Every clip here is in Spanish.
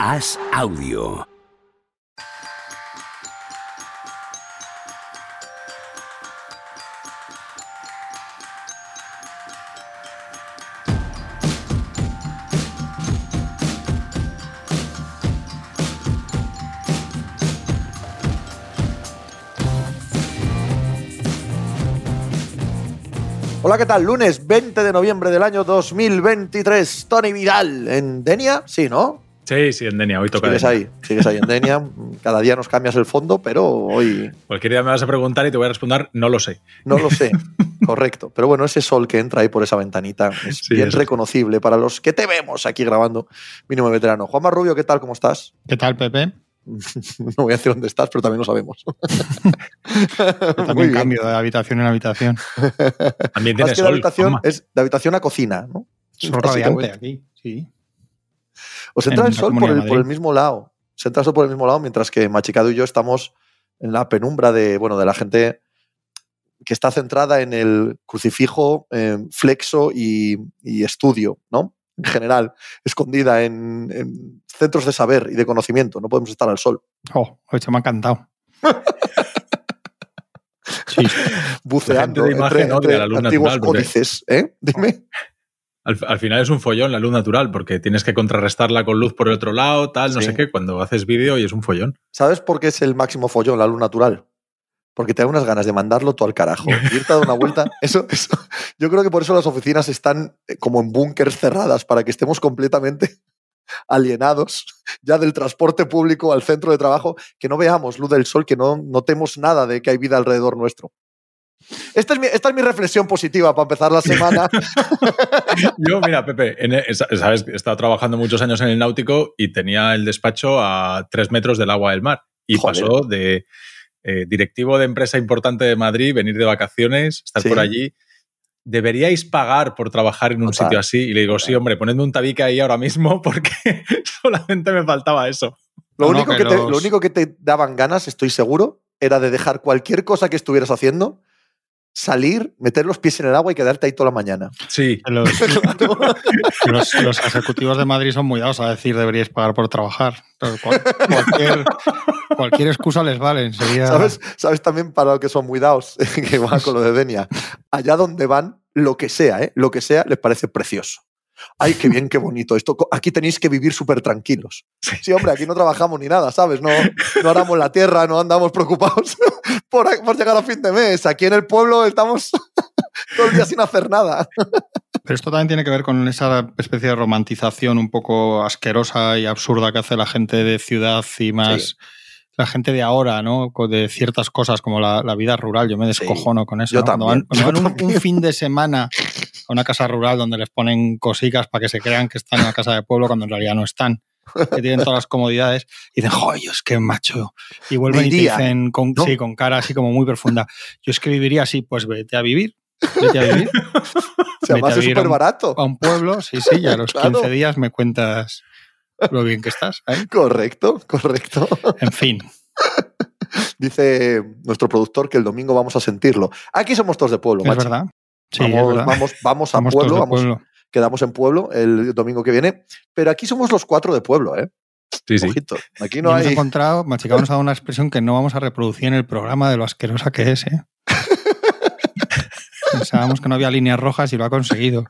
Haz audio. Hola, ¿qué tal? Lunes 20 de noviembre del año 2023. Tony Vidal en Denia, sí, ¿no? Sí, sí, en Denia, hoy toca. Sigues ahí, sigues ahí en Denia. Cada día nos cambias el fondo, pero hoy Cualquier día me vas a preguntar y te voy a responder, no lo sé. no lo sé. Correcto. Pero bueno, ese sol que entra ahí por esa ventanita es Sí, bien eso. reconocible para los que te vemos aquí grabando Mínimo Veterano. Juanma Rubio, ¿qué tal? ¿Cómo estás? ¿Qué tal, Pepe? No voy a decir dónde estás, pero también lo sabemos. También cambio de habitación en habitación. También Más que de sol. habitación, Juanma. es de habitación a cocina, ¿no? Sol radiante aquí, sí. Os entra en el sol por el, por el mismo lado. Se entra el sol por el mismo lado, mientras que Machicado y yo estamos en la penumbra de, bueno, de la gente que está centrada en el crucifijo, eh, flexo y, y estudio, ¿no? En general, escondida en, en centros de saber y de conocimiento. No podemos estar al sol. Oh, se me ha encantado. Sí, Buceando entre, entre antiguos códices. ¿eh? Dime. Al, al final es un follón la luz natural, porque tienes que contrarrestarla con luz por el otro lado, tal, no Sí. sé qué, cuando haces vídeo y es un follón. ¿Sabes por qué es el máximo follón, la luz natural? Porque te da unas ganas de mandarlo todo al carajo. Irte a dar una vuelta. Eso, eso. Yo creo que por eso las oficinas están eh, como en búnkers cerradas, para que estemos completamente alienados ya del transporte público al centro de trabajo, que no veamos luz del sol, que no notemos nada de que hay vida alrededor nuestro. Esta es mi, esta es mi reflexión positiva para empezar la semana. Yo, mira, Pepe, en e- sabes, he estado trabajando muchos años en el náutico y tenía el despacho a tres metros del agua del mar. Y Joder. pasó de eh, directivo de empresa importante de Madrid, venir de vacaciones, estar Sí. por allí. ¿Deberíais pagar por trabajar en un Total, sitio así? Y le digo, sí, hombre, ponedme un tabique ahí ahora mismo porque solamente me faltaba eso. Lo, No, no, único que te, lo único que te daban ganas, estoy seguro, era de dejar cualquier cosa que estuvieras haciendo, salir, meter los pies en el agua y quedarte ahí toda la mañana. Sí, los, los- los ejecutivos de Madrid son muy dados a decir deberíais pagar por trabajar. Entonces, cual- cualquier, cualquier excusa les vale. ¿Sabes? ¿Sabes también para lo que son muy dados? que va con lo de Denia. Allá donde van, lo que sea, ¿eh? lo que sea, les parece precioso. Ay, qué bien, qué bonito. Esto, aquí tenéis que vivir súper tranquilos. Sí, hombre, aquí no trabajamos ni nada, ¿sabes? No, no aramos la tierra, no andamos preocupados por, por llegar a fin de mes. Aquí en el pueblo estamos todo el día sin hacer nada. Pero esto también tiene que ver con esa especie de romantización un poco asquerosa y absurda que hace la gente de ciudad y más la gente de ahora, ¿no? De ciertas cosas como la, la vida rural. Yo me descojono con eso. yo ¿no? Cuando también, van, cuando yo van un- fin de semana a una casa rural donde les ponen cositas para que se crean que están en la casa de pueblo cuando en realidad no están. Que tienen todas las comodidades y dicen, joder, es que macho. Y vuelven Me y te dicen con, ¿no? sí, con cara así como muy profunda. Yo es que viviría así, pues vete a vivir. Vete a vivir vivir a súper un- barato. a un pueblo, sí, sí, y a los Claro. 15 días me cuentas lo bien que estás. ¿eh? Correcto, correcto. En fin, Dice nuestro productor que el domingo vamos a sentirlo. Aquí somos todos de pueblo, es macho. verdad. Sí, vamos, vamos, vamos a pueblo, vamos, pueblo. quedamos en pueblo el domingo que viene. Pero aquí somos los cuatro de pueblo, ¿eh? sí, sí. Ojito. Aquí Y no hemos hay. encontrado, Machicado nos ha dado una expresión que no vamos a reproducir en el programa de lo asquerosa que es, ¿eh? Pensábamos que no había líneas rojas y lo ha conseguido.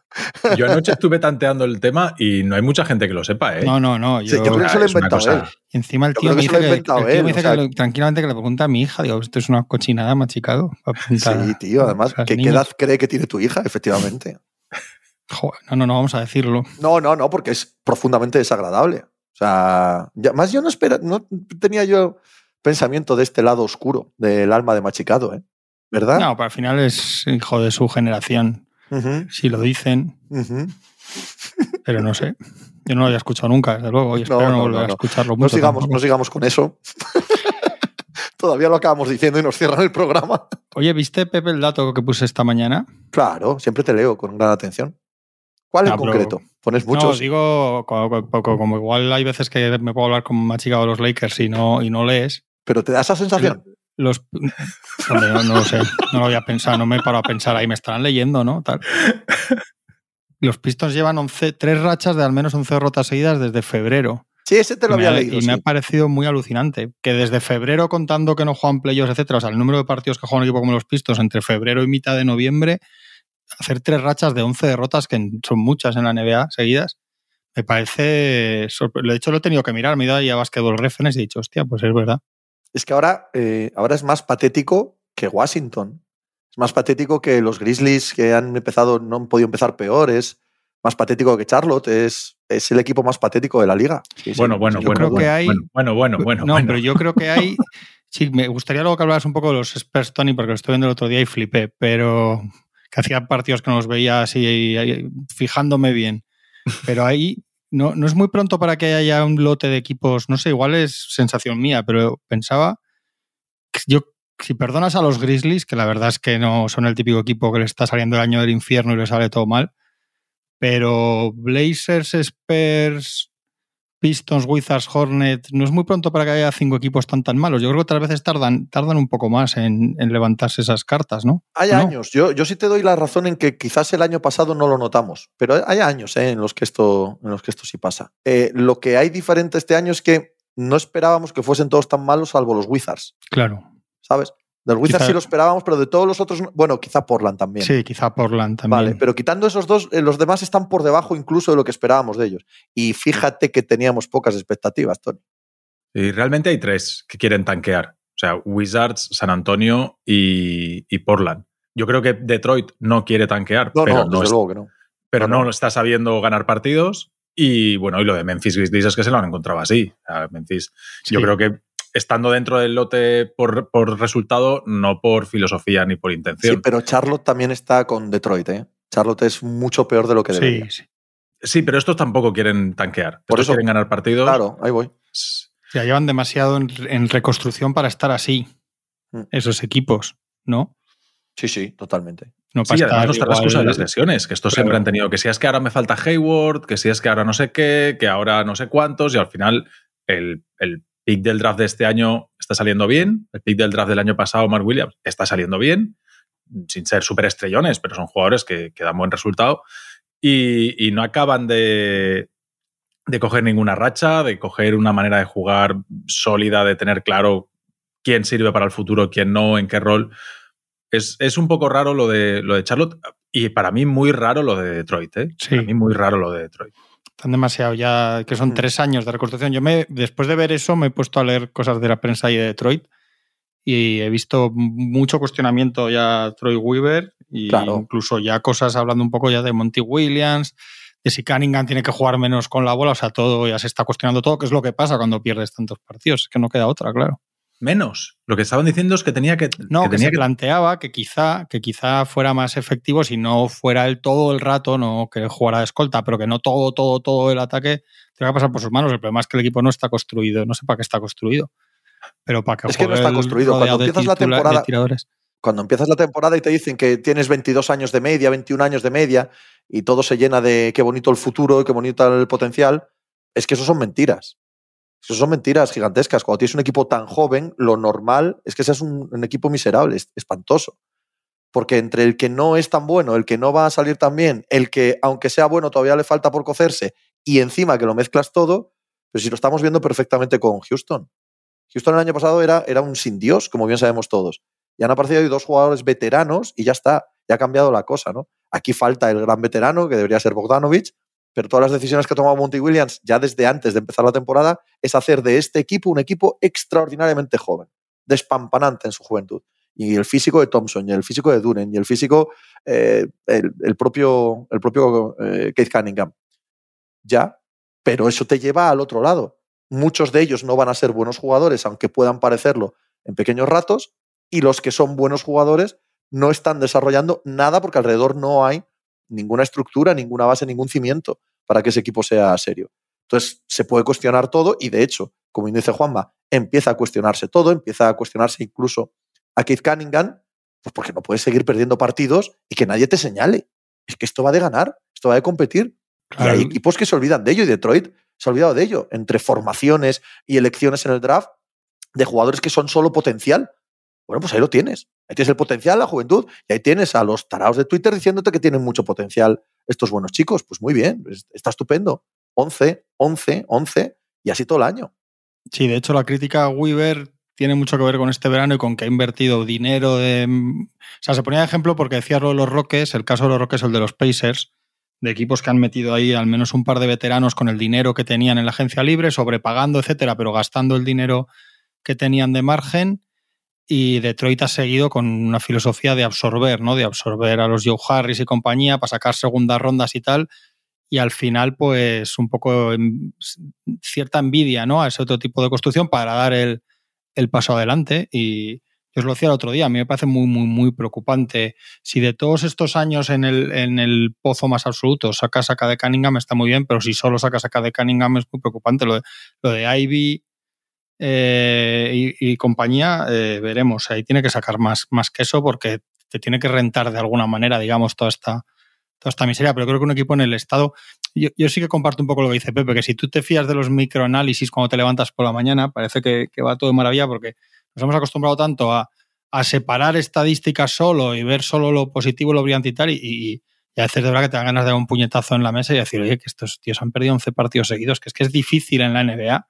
Yo anoche estuve tanteando el tema y no hay mucha gente que lo sepa, ¿eh? No, no, no. Sí, Yo, creo que se lo una inventado cosa- él. y encima el tío me dice ha que, inventado el tío él, me dice o sea- que lo- tranquilamente que le pregunta a mi hija. Digo, esto es una cochinada, Machicado. Sí, tío, además, ¿qué, edad cree que tiene tu hija? Efectivamente. Joder, no, no, no vamos a decirlo. No, no, no, porque es profundamente desagradable. O sea, ya- más yo no espera, no tenía yo pensamiento de este lado oscuro del alma de Machicado, ¿eh? ¿Verdad? No, pero al final es hijo de su generación. Si lo dicen, pero no sé. Yo no lo había escuchado nunca, desde luego, y espero No, no, no, volver no, a no. escucharlo No mucho. sigamos, tampoco. no sigamos con eso. Todavía lo acabamos diciendo y nos cierran el programa. Oye, ¿viste, Pepe, el dato que puse esta mañana? Claro, siempre te leo con gran atención. ¿Cuál en No, concreto? Pones No, muchos. digo, co- co- co- como, igual hay veces que me puedo hablar con Machica de los Lakers y no, y no lees. pero te da esa sensación. Los, hombre, no, no lo sé, no lo había pensado, no me he parado a pensar ahí, me estarán leyendo, ¿no? Tal. Los Pistons llevan 11, tres rachas de al menos 11 derrotas seguidas desde febrero. Sí, ese te lo había leído. Y me ha parecido muy alucinante. Que desde febrero, contando que no juegan playoffs, etcétera, o sea, el número de partidos que juega un equipo como los Pistos entre febrero y mitad de noviembre, hacer tres rachas de 11 derrotas, que son muchas en la NBA seguidas, me parece. De hecho, lo he tenido que mirar, me he ido ahí a Basketball Reference y he dicho, hostia, pues es verdad. Es que ahora, eh, ahora es más patético que Washington. Es más patético que los Grizzlies que han empezado, no han podido empezar peores. Más patético que Charlotte. Es, es el equipo más patético de la liga. Sí, bueno, sí. bueno, yo bueno, creo bueno, que hay... bueno, bueno, bueno, No, pero yo creo que hay. Sí, me gustaría luego que hablaras un poco de los Spurs, Tony, porque lo estoy viendo el otro día y flipé, pero que hacía partidos que no los veía así, fijándome bien. Pero ahí no, no es muy pronto para que haya un lote de equipos, no sé, igual es sensación mía, pero pensaba yo, si perdonas a los Grizzlies, que la verdad es que no son el típico equipo que le está saliendo el año del infierno y le sale todo mal, pero Blazers, Spurs, Pistons, Wizards, Hornets, no es muy pronto para que haya cinco equipos tan tan malos. Yo creo que otras veces tardan, tardan un poco más en, en levantarse esas cartas, ¿no? Hay ¿No? años. Yo, yo sí te doy la razón en que quizás el año pasado no lo notamos, pero hay años ¿eh? en, los que esto, en los que esto sí pasa. Eh, lo que hay diferente este año es que no esperábamos que fuesen todos tan malos, salvo los Wizards. Claro. ¿Sabes? Del Wizards quizá, sí lo esperábamos, pero de todos los otros, bueno, quizá Portland también. Sí, quizá Portland también. Vale, pero quitando esos dos, eh, los demás están por debajo incluso de lo que esperábamos de ellos. Y fíjate que teníamos pocas expectativas, Tony. Y realmente hay tres que quieren tanquear. O sea, Wizards, San Antonio y, y Portland. Yo creo que Detroit no quiere tanquear, no, pero, no, no, es, luego que no. pero no, no está sabiendo ganar partidos. Y bueno, y lo de Memphis Grizzlies es que se lo han encontrado así. Sea, Memphis, sí. yo creo que estando dentro del lote por, por, resultado, no por filosofía ni por intención. Sí, pero Charlotte también está con Detroit, ¿eh? Charlotte es mucho peor de lo que sí, debería. Sí. sí, pero estos tampoco quieren tanquear. Por estos eso, quieren ganar partidos. Claro, ahí voy. Ya llevan demasiado en, en reconstrucción para estar así, mm. esos equipos, ¿no? Sí, sí, totalmente. No sí, además no está la excusa de las lesiones, que estos claro. siempre han tenido, que si es que ahora me falta Hayward, que si es que ahora no sé qué, que ahora no sé cuántos, y al final el, el pick del draft de este año está saliendo bien, el pick del draft del año pasado, Mark Williams, está saliendo bien, sin ser súper estrellones, pero son jugadores que, que, dan buen resultado y, y no acaban de, de, coger ninguna racha, de coger una manera de jugar sólida, de tener claro quién sirve para el futuro, quién no, en qué rol. Es, es un poco raro lo de, lo de Charlotte y para mí muy raro lo de Detroit. ¿eh? Sí. Para mí muy raro lo de Detroit. Están demasiado ya, que son mm. tres años de reconstrucción. Yo me, después de ver eso me he puesto a leer cosas de la prensa y de Detroit y he visto mucho cuestionamiento ya a Troy Weaver y claro. incluso ya cosas hablando un poco ya de Monty Williams, de si Cunningham tiene que jugar menos con la bola, o sea, todo ya se está cuestionando todo, que es lo que pasa cuando pierdes tantos partidos, es que no queda otra, claro. Menos. Lo que estaban diciendo es que tenía que. No, que, que tenía se que... planteaba que quizá, que quizá fuera más efectivo si no fuera el todo el rato, no que jugara de escolta, pero que no todo, todo, todo el ataque tenga que pasar por sus manos. El problema es que el equipo no está construido, no sé para qué está construido. Pero para que es que no está construido. Cuando empiezas la temporada. Cuando empiezas la temporada y te dicen que tienes 22 años de media, 21 años de media, y todo se llena de qué bonito el futuro, qué bonito el potencial, es que eso son mentiras. Eso son mentiras gigantescas. Cuando tienes un equipo tan joven, lo normal es que seas un, un, equipo miserable, es espantoso. Porque entre el que no es tan bueno, el que no va a salir tan bien, el que, aunque sea bueno, todavía le falta por cocerse, y encima que lo mezclas todo, pues si lo estamos viendo perfectamente con Houston. Houston el año pasado era, era un sin Dios, como bien sabemos todos. Y han aparecido ahí dos jugadores veteranos y ya está, ya ha cambiado la cosa, ¿no? Aquí falta el gran veterano, que debería ser Bogdanovich, pero todas las decisiones que ha tomado Monty Williams ya desde antes de empezar la temporada es hacer de este equipo un equipo extraordinariamente joven, despampanante en su juventud. Y el físico de Thompson, y el físico de Duren, y el físico, eh, el, propio, el propio Keith Cunningham. Ya, pero eso te lleva al otro lado. Muchos de ellos no van a ser buenos jugadores, aunque puedan parecerlo en pequeños ratos, y los que son buenos jugadores no están desarrollando nada porque alrededor no hay ninguna estructura, ninguna base, ningún cimiento para que ese equipo sea serio. Entonces, se puede cuestionar todo y, de hecho, como dice Juanma, empieza a cuestionarse todo, empieza a cuestionarse incluso a Keith Cunningham, pues porque no puedes seguir perdiendo partidos y que nadie te señale. Es que esto va de ganar, esto va de competir. Claro. Y hay equipos que se olvidan de ello y Detroit se ha olvidado de ello, entre formaciones y elecciones en el draft de jugadores que son solo potencial. Bueno, pues ahí lo tienes. Ahí tienes el potencial, la juventud, y ahí tienes a los taraos de Twitter diciéndote que tienen mucho potencial estos buenos chicos. Pues muy bien, está estupendo. 11, 11, 11, Y así todo el año. Sí, de hecho la crítica a Weaver tiene mucho que ver con este verano y con que ha invertido dinero de... O sea, se ponía de ejemplo porque decía lo de los Rockets, el caso de los Rockets, el de los Pacers, de equipos que han metido ahí al menos un par de veteranos con el dinero que tenían en la agencia libre, sobrepagando, etcétera, pero gastando el dinero que tenían de margen. Y Detroit ha seguido con una filosofía de absorber, ¿no? De absorber a los Joe Harris y compañía para sacar segundas rondas y tal. Y al final, pues, un poco cierta envidia, ¿no? A ese otro tipo de construcción para dar el, el paso adelante. Y yo os lo decía el otro día, a mí me parece muy, muy, muy preocupante. Si de todos estos años en el, en el pozo más absoluto saca saca de Cunningham está muy bien, pero si solo saca saca de Cunningham es muy preocupante. Lo lo de Ivy eh, y, compañía, eh, veremos. Ahí tiene que sacar más, más que eso porque te tiene que rentar de alguna manera, digamos, toda esta, toda esta miseria. Pero creo que un equipo en el estado yo, sí que comparto un poco lo que dice Pepe, que si tú te fías de los microanálisis cuando te levantas por la mañana, parece que, va todo de maravilla porque nos hemos acostumbrado tanto a, separar estadísticas solo y ver solo lo positivo, lo brillante y tal, y, a veces de verdad que te dan ganas de dar un puñetazo en la mesa y decir, oye, que estos tíos han perdido 11 partidos seguidos, que es que es difícil en la NBA,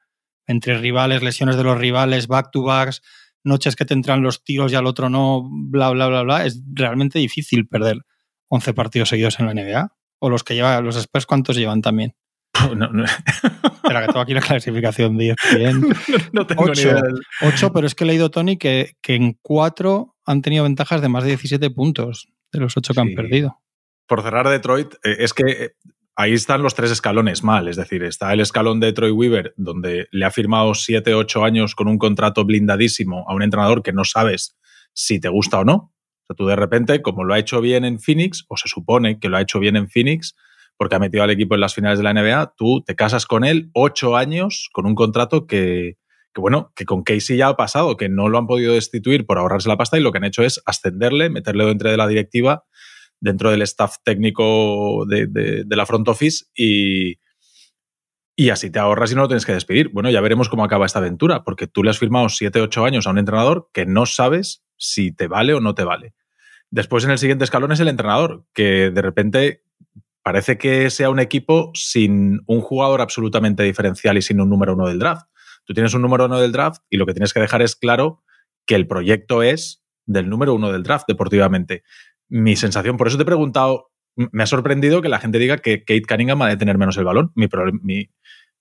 entre rivales, lesiones de los rivales, back-to-backs, noches que te entran los tiros y al otro no, bla, bla, bla, bla, es realmente difícil perder 11 partidos seguidos en la NBA. ¿O los que llevan los Spurs cuántos llevan también? No, no. Espera, que tengo aquí la clasificación 10. no, tengo 8, ni 8, pero es que he leído, Tony, que, que en 4 han tenido ventajas de más de 17 puntos de los 8 que han perdido. Por cerrar Detroit, eh, es que eh, ahí están los tres escalones mal. Es decir, está el escalón de Troy Weaver, donde le ha firmado 7, 8 años con un contrato blindadísimo a un entrenador que no sabes si te gusta o no sea, tú de repente, como lo ha hecho bien en Phoenix, o se supone que lo ha hecho bien en Phoenix, porque ha metido al equipo en las finales de la NBA, tú te casas con él ocho años con un contrato que, bueno, que con Casey ya ha pasado, que no lo han podido destituir por ahorrarse la pasta y lo que han hecho es ascenderle, meterle dentro de la directiva, dentro del staff técnico de, la front office y, y así te ahorras y no lo tienes que despedir. Bueno, ya veremos cómo acaba esta aventura, porque tú le has firmado 7, 8 años a un entrenador que no sabes si te vale o no te vale. Después, en el siguiente escalón, es el entrenador, que de repente parece que sea un equipo sin un jugador absolutamente diferencial y sin un número uno del draft. Tú tienes un número uno del draft y lo que tienes que dejar es claro que el proyecto es del número uno del draft deportivamente. Mi sensación, por eso te he preguntado, me ha sorprendido que la gente diga que Kate Cunningham va a tener menos el balón. Mi, mi,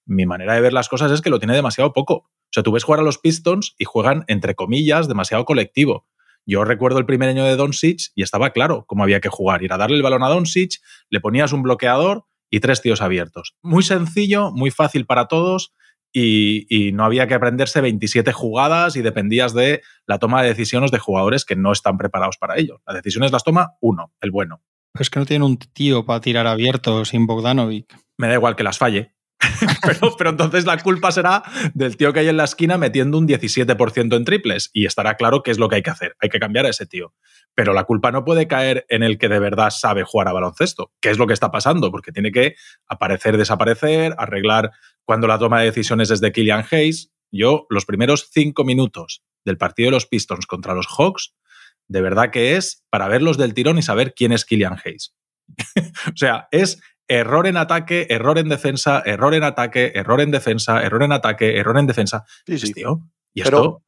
mi manera de ver las cosas es que lo tiene demasiado poco. O sea, tú ves jugar a los Pistons y juegan, entre comillas, demasiado colectivo. Yo recuerdo el primer año de Doncic y estaba claro cómo había que jugar. Ir a darle el balón a Doncic, le ponías un bloqueador y tres tíos abiertos. Muy sencillo, muy fácil para todos y, no había que aprenderse 27 jugadas y dependías de la toma de decisiones de jugadores que no están preparados para ello. Las decisiones las toma uno, el bueno. Es que no tiene un tío para tirar abierto sin Bogdanovic. Me da igual que las falle. pero, entonces la culpa será del tío que hay en la esquina metiendo un 17% en triples y estará claro qué es lo que hay que hacer. Hay que cambiar a ese tío. Pero la culpa no puede caer en el que de verdad sabe jugar a baloncesto, que es lo que está pasando, porque tiene que aparecer, desaparecer, arreglar cuando la toma de decisiones es de Killian Hayes. Yo, los primeros cinco minutos del partido de los Pistons contra los Hawks, de verdad que es para verlos del tirón y saber quién es Killian Hayes. o sea, es error en ataque, error en defensa, error en ataque, error en defensa, error en ataque, error en defensa. Sí, sí. Tío, y pero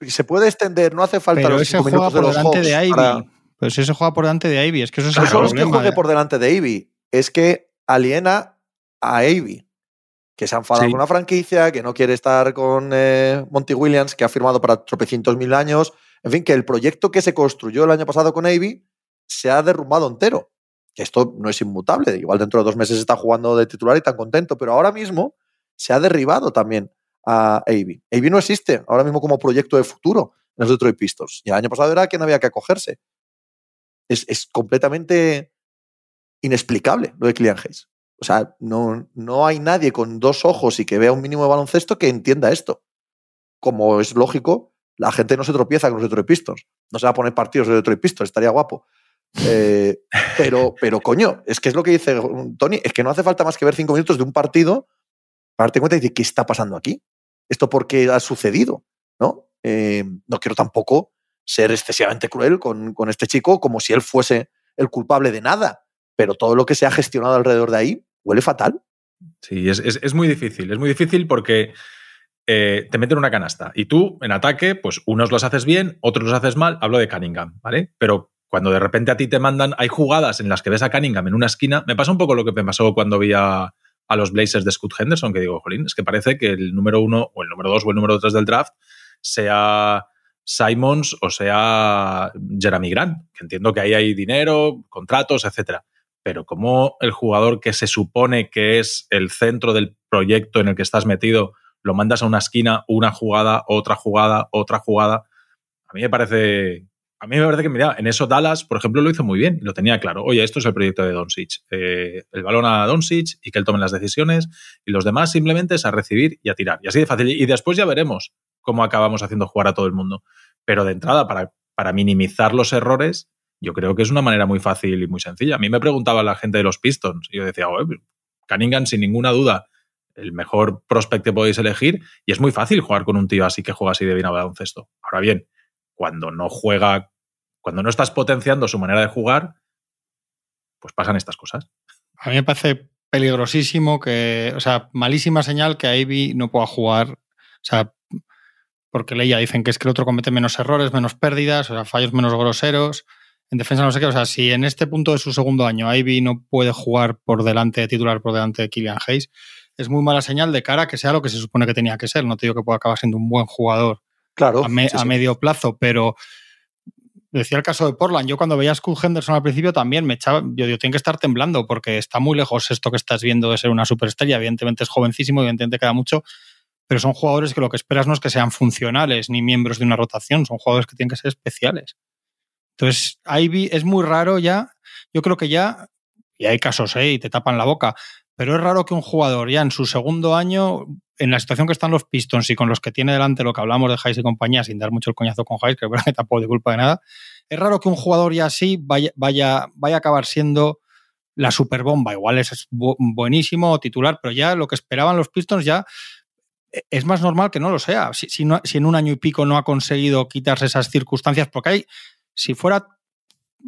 se puede extender, no hace falta los cinco minutos de los delante de Ivy. Pero si se juega por delante de Ivy, es que eso es el problema. No es que juegue por delante de Ivy, es que aliena a Ivy, que se ha enfadado con una franquicia, que no quiere estar con eh, Monty Williams, que ha firmado para tropecientos mil años. En fin, que el proyecto que se construyó el año pasado con Ivy se ha derrumbado entero que esto no es inmutable. Igual dentro de dos meses está jugando de titular y tan contento, pero ahora mismo se ha derribado también a Avi. Avi no existe ahora mismo como proyecto de futuro en los Detroit Pistons. Y el año pasado era quien había que acogerse. Es, completamente inexplicable lo de Kylian Hayes. O sea, no, no hay nadie con dos ojos y que vea un mínimo de baloncesto que entienda esto. Como es lógico, la gente no se tropieza con los Detroit Pistons. No se va a poner partidos de Detroit Pistons, estaría guapo. Eh, pero, pero coño, es que es lo que dice Tony, es que no hace falta más que ver cinco minutos de un partido para darte cuenta de qué está pasando aquí. Esto porque ha sucedido, ¿no? Eh, no quiero tampoco ser excesivamente cruel con, con este chico como si él fuese el culpable de nada, pero todo lo que se ha gestionado alrededor de ahí huele fatal. Sí, es, muy difícil. Es muy difícil porque eh, te meten una canasta y tú en ataque, pues unos los haces bien, otros los haces mal. Hablo de Cunningham, ¿vale? Pero cuando de repente a ti te mandan, hay jugadas en las que ves a Cunningham en una esquina. Me pasa un poco lo que me pasó cuando vi a, los Blazers de Scott Henderson, que digo, jolín, es que parece que el número uno o el número dos o el número tres del draft sea Simons o sea Jeremy Grant, que entiendo que ahí hay dinero, contratos, etcétera pero como el jugador que se supone que es el centro del proyecto en el que estás metido, lo mandas a una esquina, una jugada, otra jugada, otra jugada, a mí me parece... A mí me parece que, mira, en eso Dallas, por ejemplo, lo hizo muy bien, lo tenía claro. Oye, esto es el proyecto de Doncic. Eh, el balón a Doncic y que él tome las decisiones y los demás simplemente es a recibir y a tirar. Y así de fácil. Y después ya veremos cómo acabamos haciendo jugar a todo el mundo. Pero de entrada, para, para minimizar los errores, yo creo que es una manera muy fácil y muy sencilla. A mí me preguntaba la gente de los Pistons y yo decía, Cunningham sin ninguna duda el mejor prospect que podéis elegir y es muy fácil jugar con un tío así que juega así de bien a baloncesto. Ahora bien, cuando no juega, cuando no estás potenciando su manera de jugar, pues pasan estas cosas. A mí me parece peligrosísimo que, o sea, malísima señal que Ivy no pueda jugar, o sea, porque leía dicen que es que el otro comete menos errores, menos pérdidas, o sea, fallos menos groseros en defensa no sé qué. O sea, si en este punto de su segundo año Ivy no puede jugar por delante de titular, por delante de Killian Hayes, es muy mala señal de cara a que sea lo que se supone que tenía que ser. No te digo que pueda acabar siendo un buen jugador claro, a, medio plazo, pero decía el caso de Portland. Yo cuando veía a Skull Henderson al principio también me echaba, yo digo, tiene que estar temblando porque está muy lejos esto que estás viendo de ser una superestrella. Evidentemente es jovencísimo, evidentemente queda mucho, pero son jugadores que lo que esperas no es que sean funcionales ni miembros de una rotación, son jugadores que tienen que ser especiales. Entonces, Ivy es muy raro ya. Yo creo que ya, y hay casos, ¿eh? Y te tapan la boca, pero es raro que un jugador ya en su segundo año, en la situación que están los Pistons y con los que tiene delante lo que hablamos de Hayes y compañía, sin dar mucho el coñazo con Hayes, que verdad que tampoco de culpa de nada, es raro que un jugador ya así vaya, vaya, vaya a acabar siendo la superbomba. Igual es buenísimo titular, pero ya lo que esperaban los Pistons ya e, es más normal que no lo sea. Si, si, si en un año y pico no ha conseguido quitarse esas circunstancias, porque hay si fuera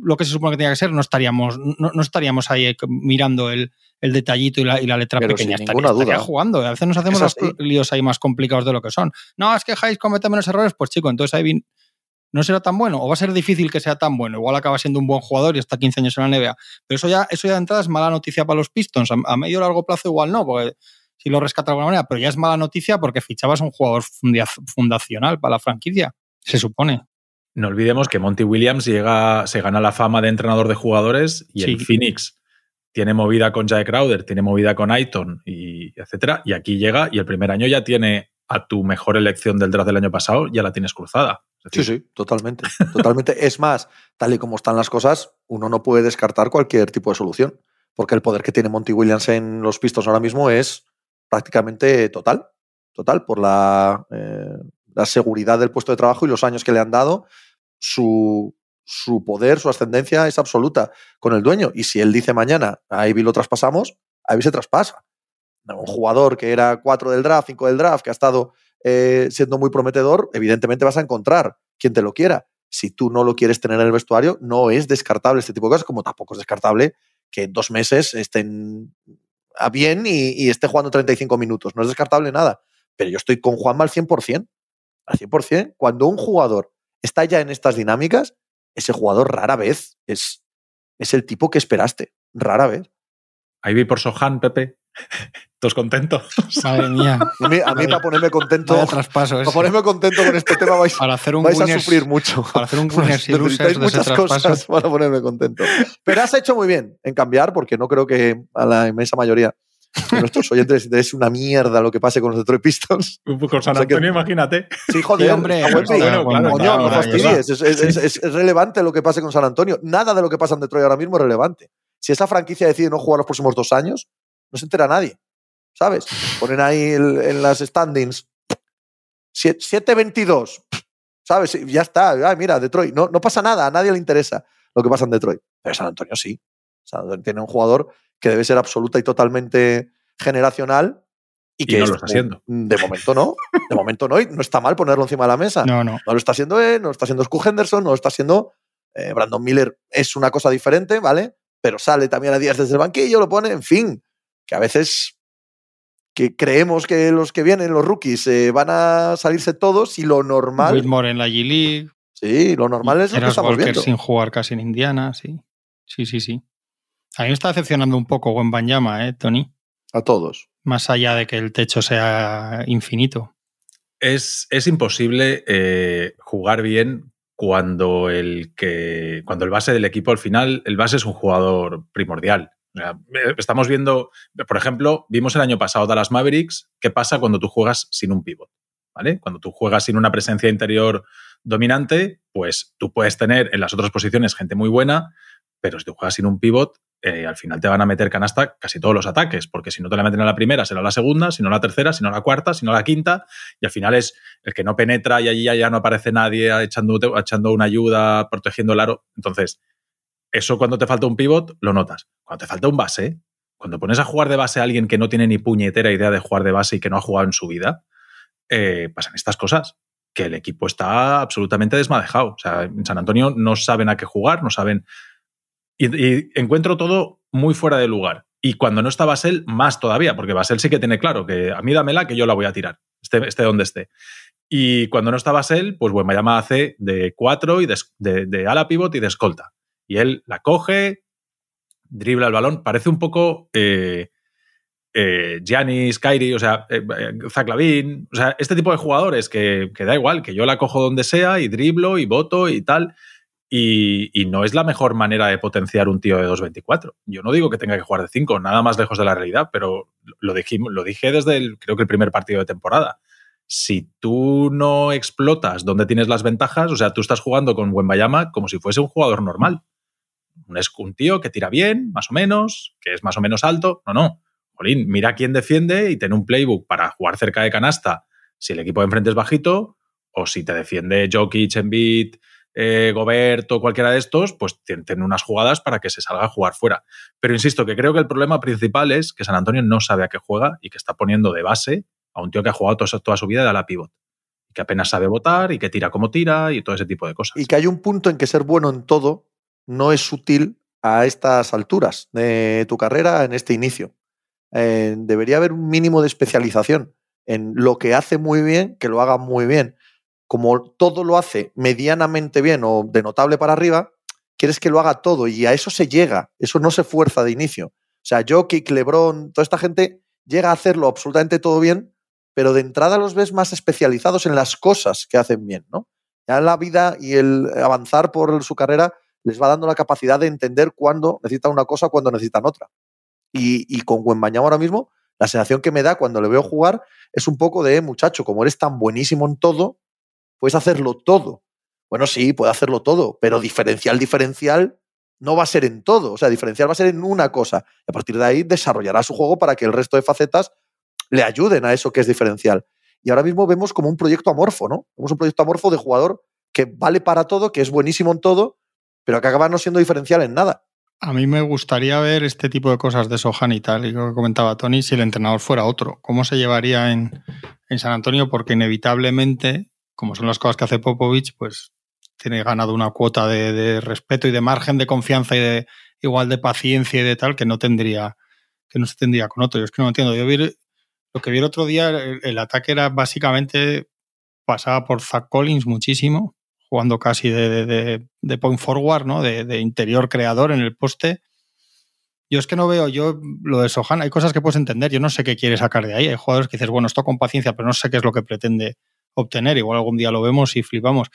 lo que se supone que tenía que ser, no estaríamos, no, estaríamos ahí eh, mirando el, detallito y la, letra pequeña. estaría, jugando. A veces nos hacemos los líos ahí más complicados de lo que son. No, es que Hayes comete menos errores, pues chico, entonces ahí no será tan bueno o va a ser difícil que sea tan bueno. Igual acaba siendo un buen jugador y está 15 años en la NBA. Pero eso ya, eso ya de entrada es mala noticia para los Pistons. A, medio o largo plazo igual no, porque si lo rescata de alguna manera, pero ya es mala noticia porque fichabas un jugador fundacional para la franquicia, se supone. No olvidemos que Monty Williams llega, se gana la fama de entrenador de jugadores y en Phoenix tiene movida con Jack Crowder, tiene movida con Aiton y etcétera. Y aquí llega y el primer año ya tiene a tu mejor elección del draft del año pasado, ya la tienes cruzada. sí, sí, totalmente. totalmente. es más, tal y como están las cosas, uno no puede descartar cualquier tipo de solución, porque el poder que tiene Monty Williams en los pistos ahora mismo es prácticamente total. Total, por la, eh, la seguridad del puesto de trabajo y los años que le han dado su, poder, su ascendencia es absoluta con el dueño. Y si él dice mañana, a Ivy lo traspasamos, a Ivy se traspasa. Un jugador que era 4 del draft, 5 del draft, que ha estado eh, siendo muy prometedor, evidentemente vas a encontrar quien te lo quiera. Si tú no lo quieres tener en el vestuario, no es descartable este tipo de cosas, como tampoco es descartable que en dos meses estén bien y, y esté jugando 35 minutos. No es descartable nada. Pero yo estoy con Juanma al 100%. Al 100%. Cuando un jugador está ya en estas dinámicas, ese jugador rara vez es, es el tipo que esperaste. Rara vez. Ahí vi por Sohan, Pepe. ¿Todos contentos? Madre mía. A mí, a mí para ponerme contento. traspaso para ponerme contento con este tema vais, para hacer un vais a sufrir mucho. Para hacer un winners y Necesitáis muchas cosas para ponerme contento. Pero has hecho muy bien en cambiar, porque no creo que a la inmensa mayoría nuestros oyentes es una mierda lo que pase con los Detroit Pistons. Con San Antonio, imagínate. Sí, joder, hombre. Es, relevante lo que pase con San Antonio. Nada de lo que pasa en Detroit ahora mismo es relevante. Si esa franquicia decide no jugar los próximos dos años, no se entera nadie. ¿Sabes? Ponen ahí en las standings 7-22. ¿Sabes? Ya está. Ay, mira, Detroit. No, no pasa nada. A nadie le interesa lo que pasa en Detroit. Pero San Antonio sí. Antonio tiene un jugador que debe ser absoluta y totalmente generacional. Y que no lo está haciendo. De momento no. De momento no. Y no está mal ponerlo encima de la mesa. No, no. No lo está haciendo él, no lo está haciendo Scoot Henderson, no lo está haciendo eh, Brandon Miller. Es una cosa diferente, ¿vale? Pero sale también a días desde el banquillo, lo pone, en fin. Que a veces que creemos que los que vienen, los rookies, eh, van a salirse todos y lo normal. Whitmore en la G-League. Sí, lo normal es lo que estamos viendo. sin jugar casi en Indiana, sí. Sí, sí, sí. A mí me está decepcionando un poco Buen Banyama, ¿eh, Tony? A todos. Más allá de que el techo sea infinito. Es, es imposible eh, jugar bien cuando el que. cuando el base del equipo al final, el base es un jugador primordial. Eh, estamos viendo, por ejemplo, vimos el año pasado Dallas Mavericks, qué pasa cuando tú juegas sin un pivot. ¿Vale? Cuando tú juegas sin una presencia interior dominante, pues tú puedes tener en las otras posiciones gente muy buena, pero si tú juegas sin un pivot, eh, al final te van a meter canasta casi todos los ataques, porque si no te la meten a la primera, será la segunda, si no la tercera, si no la cuarta, si no la quinta, y al final es el que no penetra y allí ya, no aparece nadie echando, echando una ayuda, protegiendo el aro. Entonces, eso cuando te falta un pivot, lo notas. Cuando te falta un base, cuando pones a jugar de base a alguien que no tiene ni puñetera idea de jugar de base y que no ha jugado en su vida, eh, pasan estas cosas. Que el equipo está absolutamente desmadejado. O sea, en San Antonio no saben a qué jugar, no saben. Y, encuentro todo muy fuera de lugar. Y cuando no está Basel, más todavía, porque Basel sí que tiene claro que a mí dámela que yo la voy a tirar, esté, donde esté. Y cuando no está Basel, pues bueno, me llama hace de cuatro y de, de, ala pivot y de escolta y él la coge, dribla el balón. Parece un poco eh, eh, Giannis, Kyrie, o sea, eh, Zaclavin, o sea, este tipo de jugadores que, da igual, que yo la cojo donde sea y driblo y voto y tal. Y, no es la mejor manera de potenciar un tío de 2.24. Yo no digo que tenga que jugar de 5, nada más lejos de la realidad, pero lo, lo dije desde el, creo que el primer partido de temporada si tú no explotas donde tienes las ventajas, o sea, tú estás jugando con Wembayama como si fuese un jugador normal un, un tío que tira bien, más o menos, que es más o menos alto. No, no. Jolín, mira quién defiende y ten un playbook para jugar cerca de canasta si el equipo de enfrente es bajito, o si te defiende Jokic, Embiid, eh, Gobert o cualquiera de estos, pues ten unas jugadas para que se salga a jugar fuera. Pero insisto que creo que el problema principal es que San Antonio no sabe a qué juega y que está poniendo de base a un tío que ha jugado toda, su vida de la pivot. Que apenas sabe votar y que tira como tira y todo ese tipo de cosas. Y que hay un punto en que ser bueno en todo no es útil a estas alturas de tu carrera, en este inicio. Eh, debería haber un mínimo de especialización en lo que hace muy bien, que lo haga muy bien. Como todo lo hace medianamente bien o de notable para arriba, quieres que lo haga todo y a eso se llega, eso no se fuerza de inicio. O sea, Jokic, LeBron, toda esta gente llega a hacerlo absolutamente todo bien, pero de entrada los ves más especializados en las cosas que hacen bien, ¿no? Ya la vida y el avanzar por su carrera les va dando la capacidad de entender cuándo necesitan una cosa, cuándo necesitan otra. Y, y con Wembañamo ahora mismo, la sensación que me da cuando le veo jugar es un poco de, muchacho, como eres tan buenísimo en todo, puedes hacerlo todo. Bueno, sí, puede hacerlo todo, pero diferencial, diferencial no va a ser en todo. O sea, diferencial va a ser en una cosa. Y a partir de ahí desarrollará su juego para que el resto de facetas le ayuden a eso que es diferencial. Y ahora mismo vemos como un proyecto amorfo, ¿no? Vemos un proyecto amorfo de jugador que vale para todo, que es buenísimo en todo, pero que acaba no siendo diferencial en nada. A mí me gustaría ver este tipo de cosas de Sohan y tal, y lo que comentaba Tony, si el entrenador fuera otro. ¿Cómo se llevaría en, San Antonio? Porque inevitablemente, como son las cosas que hace Popovich, pues tiene ganado una cuota de, respeto y de margen de confianza y de igual de paciencia y de tal que no tendría, que no se tendría con otro. Yo es que no entiendo. Yo vi, lo que vi el otro día, el, ataque era básicamente pasaba por Zach Collins muchísimo jugando casi de, point forward, ¿no? De, interior creador en el poste. Yo es que no veo, yo lo de Sohan, hay cosas que puedes entender, yo no sé qué quiere sacar de ahí. Hay jugadores que dices, bueno, esto con paciencia, pero no sé qué es lo que pretende obtener. Igual algún día lo vemos y flipamos.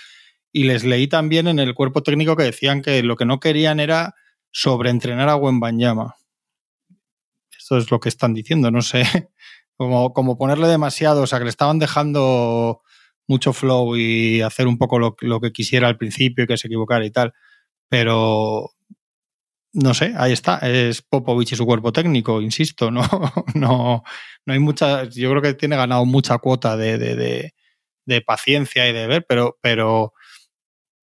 Y les leí también en el cuerpo técnico que decían que lo que no querían era sobreentrenar a Banyama. Esto es lo que están diciendo, no sé. Como, como ponerle demasiado, o sea, que le estaban dejando mucho flow y hacer un poco lo, que quisiera al principio y que se equivocara y tal. Pero no sé, ahí está, es Popovich y su cuerpo técnico, insisto, no, no, no hay mucha, yo creo que tiene ganado mucha cuota de, paciencia y de ver, pero, pero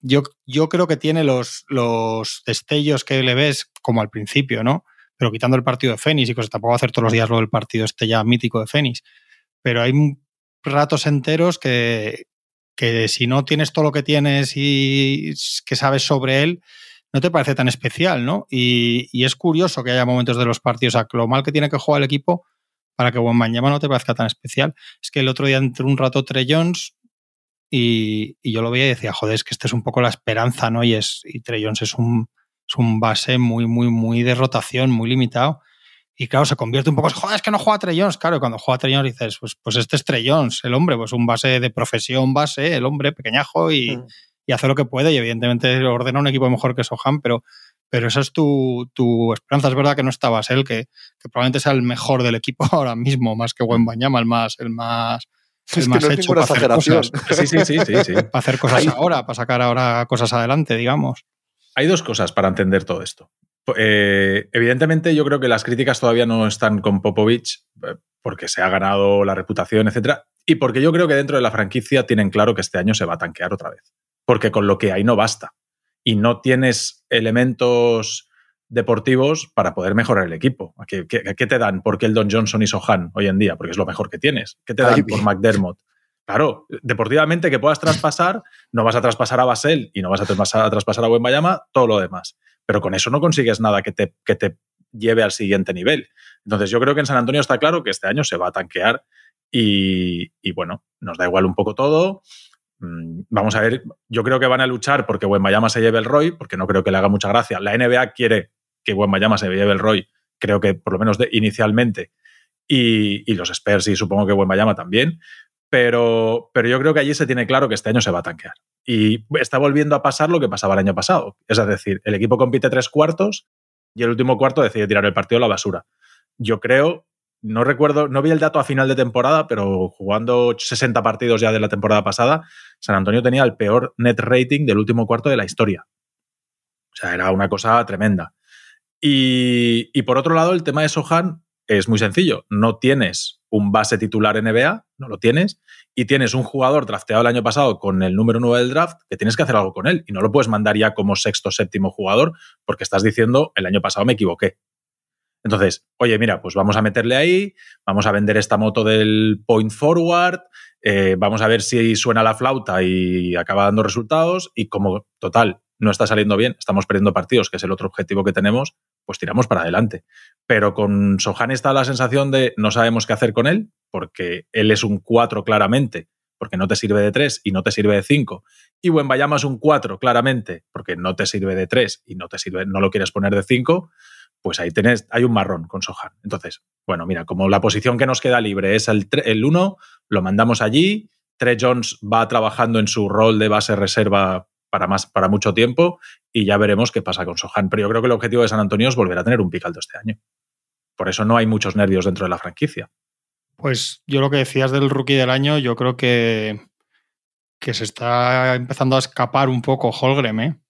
yo, yo creo que tiene los, los destellos que le ves como al principio, ¿no? Pero quitando el partido de Fénix y cosas, tampoco va a hacer todos los días lo del partido este ya mítico de Fénix, pero hay ratos enteros que, que si no tienes todo lo que tienes y que sabes sobre él, no te parece tan especial, ¿no? Y, es curioso que haya momentos de los partidos, sea, lo mal que tiene que jugar el equipo para que Wembanyama no te parezca tan especial. Es que el otro día entró un rato Trey Jones y, yo lo veía y decía, joder, es que esta es un poco la esperanza, ¿no? Y, es, y Trey Jones es un, es un base muy, muy, muy de rotación, muy limitado. Y claro, se convierte un poco, joder, es que no juega Trey Jones. Claro, cuando juega Trey Jones dices, pues, pues este es Trey Jones, el hombre, pues un base de profesión base, el hombre pequeñajo y, mm. y hace lo que puede. Y evidentemente ordena un equipo mejor que Sohan, pero, pero esa es tu, tu esperanza. Es verdad que no estabas él, que, que, probablemente sea el mejor del equipo ahora mismo, más que Buen Bañama, el más, el más, más hecho para hacer cosas. Sí, sí, sí, sí, Para hacer cosas ahora, para sacar ahora cosas adelante, digamos. Hay dos cosas para entender todo esto. Eh, evidentemente, yo creo que las críticas todavía no están con Popovich eh, porque se ha ganado la reputación, etcétera, y porque yo creo que dentro de la franquicia tienen claro que este año se va a tanquear otra vez. Porque con lo que hay no basta. Y no tienes elementos deportivos para poder mejorar el equipo. ¿Qué, te dan por Keldon Johnson y Sohan hoy en día? Porque es lo mejor que tienes. ¿Qué te dan por McDermott? Claro, deportivamente que puedas traspasar, no vas a traspasar a Basel y no vas a traspasar, a, traspasar a Wembayama, todo lo demás. Pero con eso no consigues nada que te, que te lleve al siguiente nivel. Entonces yo creo que en San Antonio está claro que este año se va a tanquear y, bueno, nos da igual un poco todo. Mm, vamos a ver, yo creo que van a luchar porque Wembayama se lleve el Roy, porque no creo que le haga mucha gracia. La NBA quiere que Wembayama se lleve el Roy, creo que por lo menos inicialmente, y, los Spurs y supongo que Wembayama también. Pero, pero yo creo que allí se tiene claro que este año se va a tanquear. Y está volviendo a pasar lo que pasaba el año pasado. Es decir, el equipo compite tres cuartos y el último cuarto decide tirar el partido a la basura. Yo creo, no recuerdo, no vi el dato a final de temporada, pero jugando 60 partidos ya de la temporada pasada, San Antonio tenía el peor net rating del último cuarto de la historia. O sea, era una cosa tremenda. Y, por otro lado, el tema de Sohan es muy sencillo. No tienes un base titular NBA, no lo tienes, y tienes un jugador drafteado el año pasado con el número 9 del draft, que tienes que hacer algo con él. Y no lo puedes mandar ya como sexto séptimo jugador, porque estás diciendo, el año pasado me equivoqué. Entonces, oye, mira, pues vamos a meterle ahí, vamos a vender esta moto del point forward, eh, vamos a ver si suena la flauta y acaba dando resultados, y como total, no está saliendo bien, estamos perdiendo partidos, que es el otro objetivo que tenemos, pues tiramos para adelante. Pero con Sohan está la sensación de no sabemos qué hacer con él, porque él es un 4 claramente, porque no te sirve de 3 y no te sirve de 5. Y Bayama es un 4 claramente, porque no te sirve de 3 y no te sirve, no lo quieres poner de 5, pues ahí tenés, hay un marrón con Sohan. Entonces, bueno, mira, como la posición que nos queda libre es el, el 1, lo mandamos allí. Trey Jones va trabajando en su rol de base reserva para, más, para mucho tiempo y ya veremos qué pasa con Sohan. Pero yo creo que el objetivo de San Antonio es volver a tener un pick alto este año. Por eso no hay muchos nervios dentro de la franquicia. Pues yo lo que decías del rookie del año, yo creo que, que se está empezando a escapar un poco Holgren, ¿eh?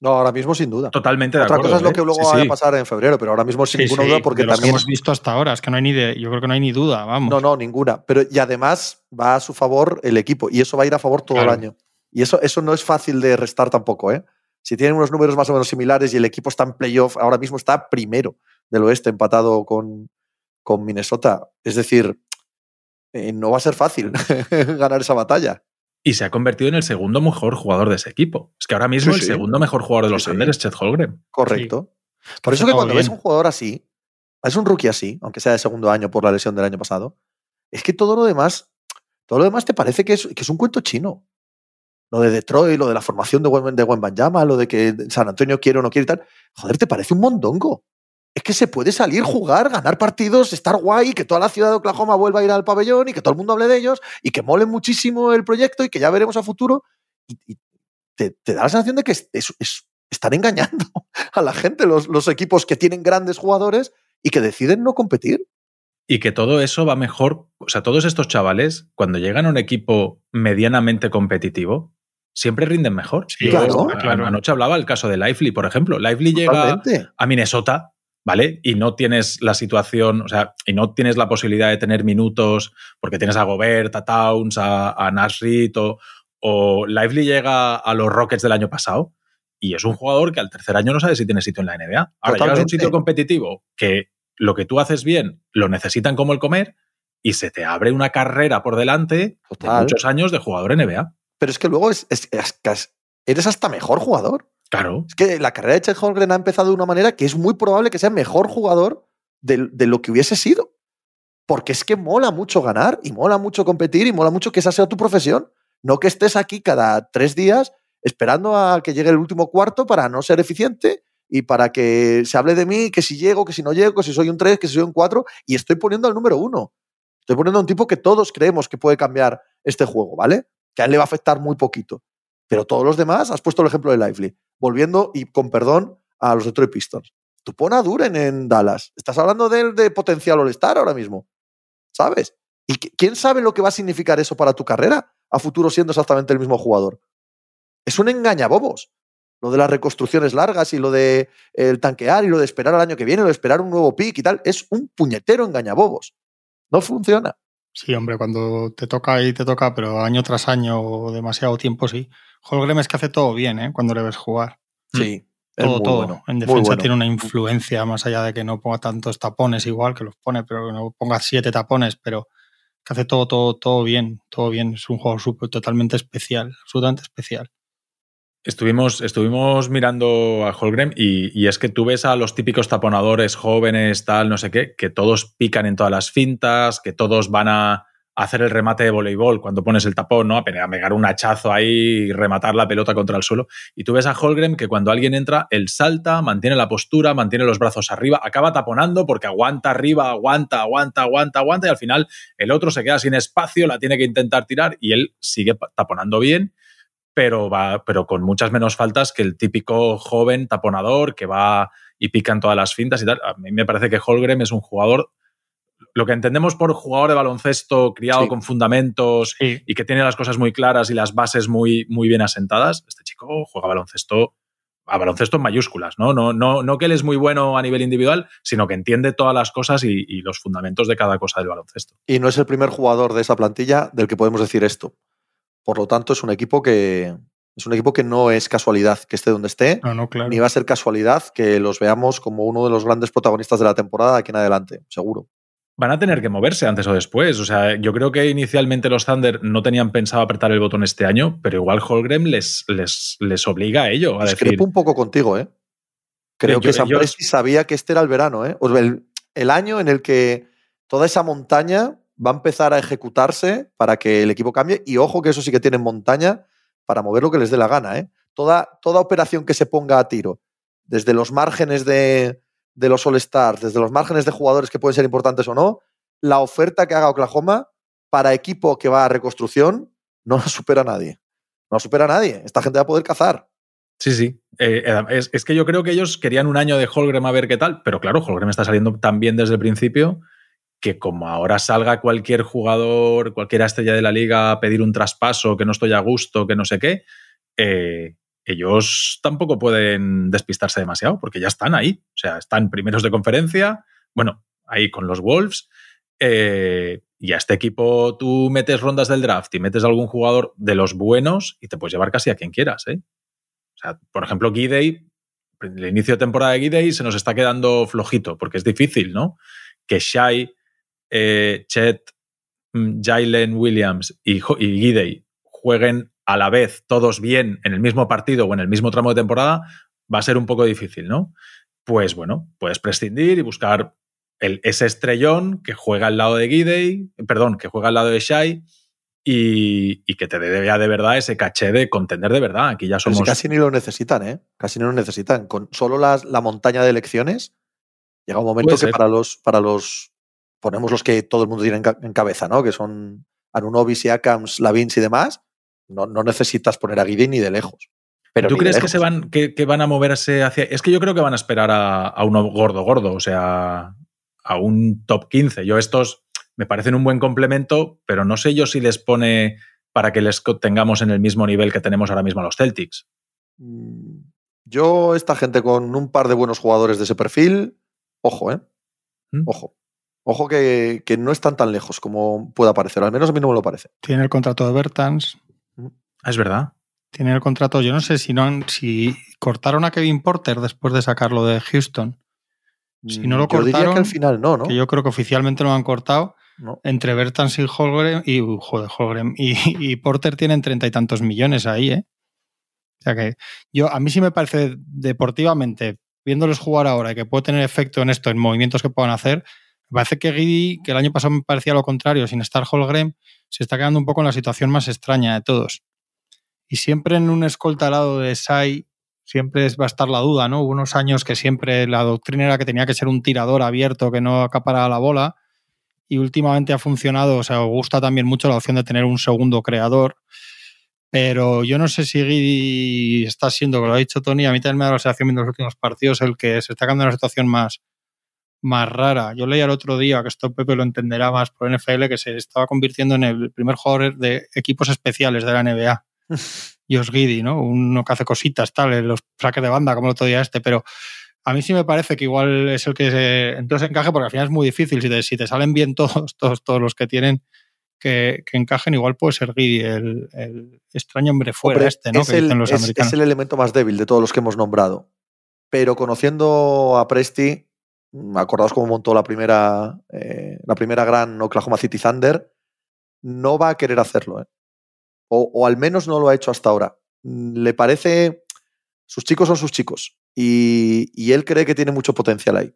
No, ahora mismo sin duda. Totalmente de Otra cosa es lo ¿eh? que luego va a pasar en febrero, pero ahora mismo sin ninguna duda porque también. hemos visto hasta ahora, es que no hay ni de, yo creo que no hay ni duda, vamos. No, no, ninguna. Pero y además va a su favor el equipo y eso va a ir a favor todo el año. Y eso, eso no es fácil de restar tampoco, ¿eh? Si tienen unos números más o menos similares y el equipo está en playoff, ahora mismo está primero del oeste, empatado con, con Minnesota. Es decir, eh, no va a ser fácil ganar esa batalla. Y se ha convertido en el segundo mejor jugador de ese equipo. Es que ahora mismo el segundo mejor jugador de los Sanders es Chet Holgren. Correcto. Por eso que cuando ves un jugador así, es un rookie así, aunque sea de segundo año por la lesión del año pasado, es que todo lo demás, todo lo demás te parece que es, que es un cuento chino lo de Detroit, lo de la formación de Gwen, de lo de que San Antonio quiere o no quiere y tal, joder, te parece un mondongo. Es que se puede salir, jugar, ganar partidos, estar guay, que toda la ciudad de Oklahoma vuelva a ir al pabellón y que todo el mundo hable de ellos y que mole muchísimo el proyecto y que ya veremos a futuro. Y, te, da la sensación de que están engañando a la gente, los, los equipos que tienen grandes jugadores y que deciden no competir. Y que todo eso va mejor, o sea, todos estos chavales, cuando llegan a un equipo medianamente competitivo, siempre rinden mejor. claro, Anoche hablaba el caso de Lively, por ejemplo. Lively llega a Minnesota, ¿vale? Y no tienes la situación, o sea, y no tienes la posibilidad de tener minutos porque tienes a Gobert, a Towns, a, a o, o Lively llega a los Rockets del año pasado y es un jugador que al tercer año no sabe si tiene sitio en la NBA. Ahora llegas a un sitio competitivo que lo que tú haces bien lo necesitan como el comer y se te abre una carrera por delante de muchos años de jugador NBA. Pero es que luego es, eres hasta mejor jugador. Claro. Es que la carrera de Chet Holgren ha empezado de una manera que es muy probable que sea mejor jugador de, lo que hubiese sido. Porque es que mola mucho ganar y mola mucho competir y mola mucho que esa sea tu profesión. No que estés aquí cada tres días esperando a que llegue el último cuarto para no ser eficiente y para que se hable de mí, que si llego, que si no llego, que si soy un 3, que si soy un 4, y estoy poniendo al número uno. Estoy poniendo a un tipo que todos creemos que puede cambiar este juego, ¿vale? Que a él le va a afectar muy poquito. Pero todos los demás, has puesto el ejemplo de Lively. Volviendo, y con perdón, a los Detroit Pistons. Tú pon a Duren en Dallas. Estás hablando de de potencial All-Star ahora mismo. ¿Sabes? ¿Y quién sabe lo que va a significar eso para tu carrera a futuro siendo exactamente el mismo jugador? Es un engañabobos. Lo de las reconstrucciones largas y lo de el tanquear y lo de esperar al año que viene, lo de esperar un nuevo pick y tal, es un puñetero engañabobos. No funciona. Sí, hombre, cuando te toca y te toca, pero año tras año o demasiado tiempo, sí. Holgrim es que hace todo bien, ¿eh? Cuando le ves jugar. Sí. Todo, todo. en defensa tiene una influencia, más allá de que no ponga tantos tapones, igual que los pone, pero que no ponga siete tapones, pero que hace todo, todo, todo bien, todo bien. Es un juego super, totalmente especial, absolutamente especial. Estuvimos, estuvimos mirando a Holgrim y, es que tú ves a los típicos taponadores jóvenes, tal, no sé qué, que todos pican en todas las fintas, que todos van a hacer el remate de voleibol cuando pones el tapón, ¿no? A pegar un hachazo ahí y rematar la pelota contra el suelo. Y tú ves a Holgrim que cuando alguien entra, él salta, mantiene la postura, mantiene los brazos arriba, acaba taponando porque aguanta arriba, aguanta, aguanta, aguanta, aguanta y al final el otro se queda sin espacio, la tiene que intentar tirar y él sigue taponando bien pero, va, pero con muchas menos faltas que el típico joven taponador que va y pica en todas las fintas y tal. A mí me parece que Holgren es un jugador, lo que entendemos por jugador de baloncesto criado con fundamentos y que tiene las cosas muy claras y las bases muy, muy bien asentadas. Este chico juega baloncesto a baloncesto en mayúsculas, ¿no? No, no, no que él es muy bueno a nivel individual, sino que entiende todas las cosas y, y los fundamentos de cada cosa del baloncesto. Y no es el primer jugador de esa plantilla del que podemos decir esto. Por lo tanto, es un equipo que es un equipo que no es casualidad que esté donde esté, ni va a ser casualidad que los veamos como uno de los grandes protagonistas de la temporada de aquí en adelante, seguro. Van a tener que moverse antes o después. O sea, yo creo que inicialmente los Thunder no tenían pensado apretar el botón este año, pero igual Holgren les, les, les obliga a ello. A decir... un poco contigo, ¿eh? Creo que San sabía que este era el verano, ¿eh? el, el año en el que toda esa montaña va a empezar a ejecutarse para que el equipo cambie. Y ojo que eso sí que tienen montaña para mover lo que les dé la gana. ¿eh? Toda, toda operación que se ponga a tiro, desde los márgenes de, los All-Stars, desde los márgenes de jugadores que pueden ser importantes o no, la oferta que haga Oklahoma para equipo que va a reconstrucción no la supera nadie. No la supera nadie. Esta gente va a poder cazar. Sí, sí. Eh, es, es, que yo creo que ellos querían un año de Holgrim a ver qué tal, pero claro, Holgrim está saliendo tan bien desde el principio que como ahora salga cualquier jugador, cualquier estrella de la liga a pedir un traspaso, que no estoy a gusto, que no sé qué, eh, ellos tampoco pueden despistarse demasiado, porque ya están ahí. O sea, están primeros de conferencia, bueno, ahí con los Wolves. Eh, y a este equipo tú metes rondas del draft y metes a algún jugador de los buenos y te puedes llevar casi a quien quieras. ¿eh? O sea, por ejemplo, Gidey, el inicio de temporada de Gidey se nos está quedando flojito, porque es difícil, ¿no? Que Shai eh, Chet, mm, Jalen Williams y, y Gidey jueguen a la vez todos bien en el mismo partido o en el mismo tramo de temporada, va a ser un poco difícil, ¿no? Pues bueno, puedes prescindir y buscar el, ese estrellón que juega al lado de Gidey, perdón, que juega al lado de Shai y, y, que te dé ya de verdad ese caché de contender de verdad. Aquí ya somos. casi ni lo necesitan, ¿eh? Casi ni lo necesitan. Con solo las, la montaña de elecciones, llega un momento que para los, para los ponemos los que todo el mundo tiene en, cabeza, ¿no? Que son Anunobi, Siakams, Lavins y demás, no, no, necesitas poner a Guidi ni de lejos. Pero ¿Tú crees que se van, que, van a moverse hacia.? Es que yo creo que van a esperar a, uno gordo, gordo, o sea, a un top 15. Yo estos me parecen un buen complemento, pero no sé yo si les pone para que les tengamos en el mismo nivel que tenemos ahora mismo a los Celtics. Mm, yo, esta gente con un par de buenos jugadores de ese perfil, ojo, ¿eh? ¿Mm? Ojo. Ojo que, no están tan lejos como pueda parecer, al menos a mí no me lo parece. Tiene el contrato de Bertans. Ah, es verdad. Tiene el contrato, yo no sé si no si cortaron a Kevin Porter después de sacarlo de Houston. Si no lo cortaron, yo diría que al final no, ¿no? Que yo creo que oficialmente lo han cortado. Entre Bertans y Holgren y joder, Holgren y, y, Porter tienen treinta y tantos millones ahí, ¿eh? O sea que yo a mí sí me parece deportivamente viéndolos jugar ahora y que puede tener efecto en esto, en movimientos que puedan hacer, Me parece que Giddy, que el año pasado me parecía lo contrario, sin estar Holgren, se está quedando un poco en la situación más extraña de todos. Y siempre en un escolta al lado de Sai, siempre va a estar la duda, ¿no? Hubo unos años que siempre la doctrina era que tenía que ser un tirador abierto que no acaparara la bola. Y últimamente ha funcionado, o sea, gusta también mucho la opción de tener un segundo creador. Pero yo no sé si Guidi está siendo, como lo ha dicho Tony, a mí también me da la sensación en los últimos partidos el que se está quedando en una situación más, más rara. Yo leía el otro día, que esto Pepe lo entenderá más por NFL, que se estaba convirtiendo en el primer jugador de equipos especiales de la NBA. Josh Giddy, ¿no? Uno que hace cositas, tal, los saques de banda, como el otro día este, pero a mí sí me parece que igual es el que se, entonces encaje, porque al final es muy difícil. Si te, si te salen bien todos, todos, todos los que tienen que, encajen, igual puede ser Guidi, el, extraño hombre fuera este, ¿no? Es el, los es, el elemento más débil de todos los que hemos nombrado. Pero conociendo a Presti, acordaos cómo montó la primera, eh, la primera gran Oklahoma City Thunder, no va a querer hacerlo. ¿eh? O, al menos no lo ha hecho hasta ahora. Le parece. Sus chicos son sus chicos. Y, él cree que tiene mucho potencial ahí.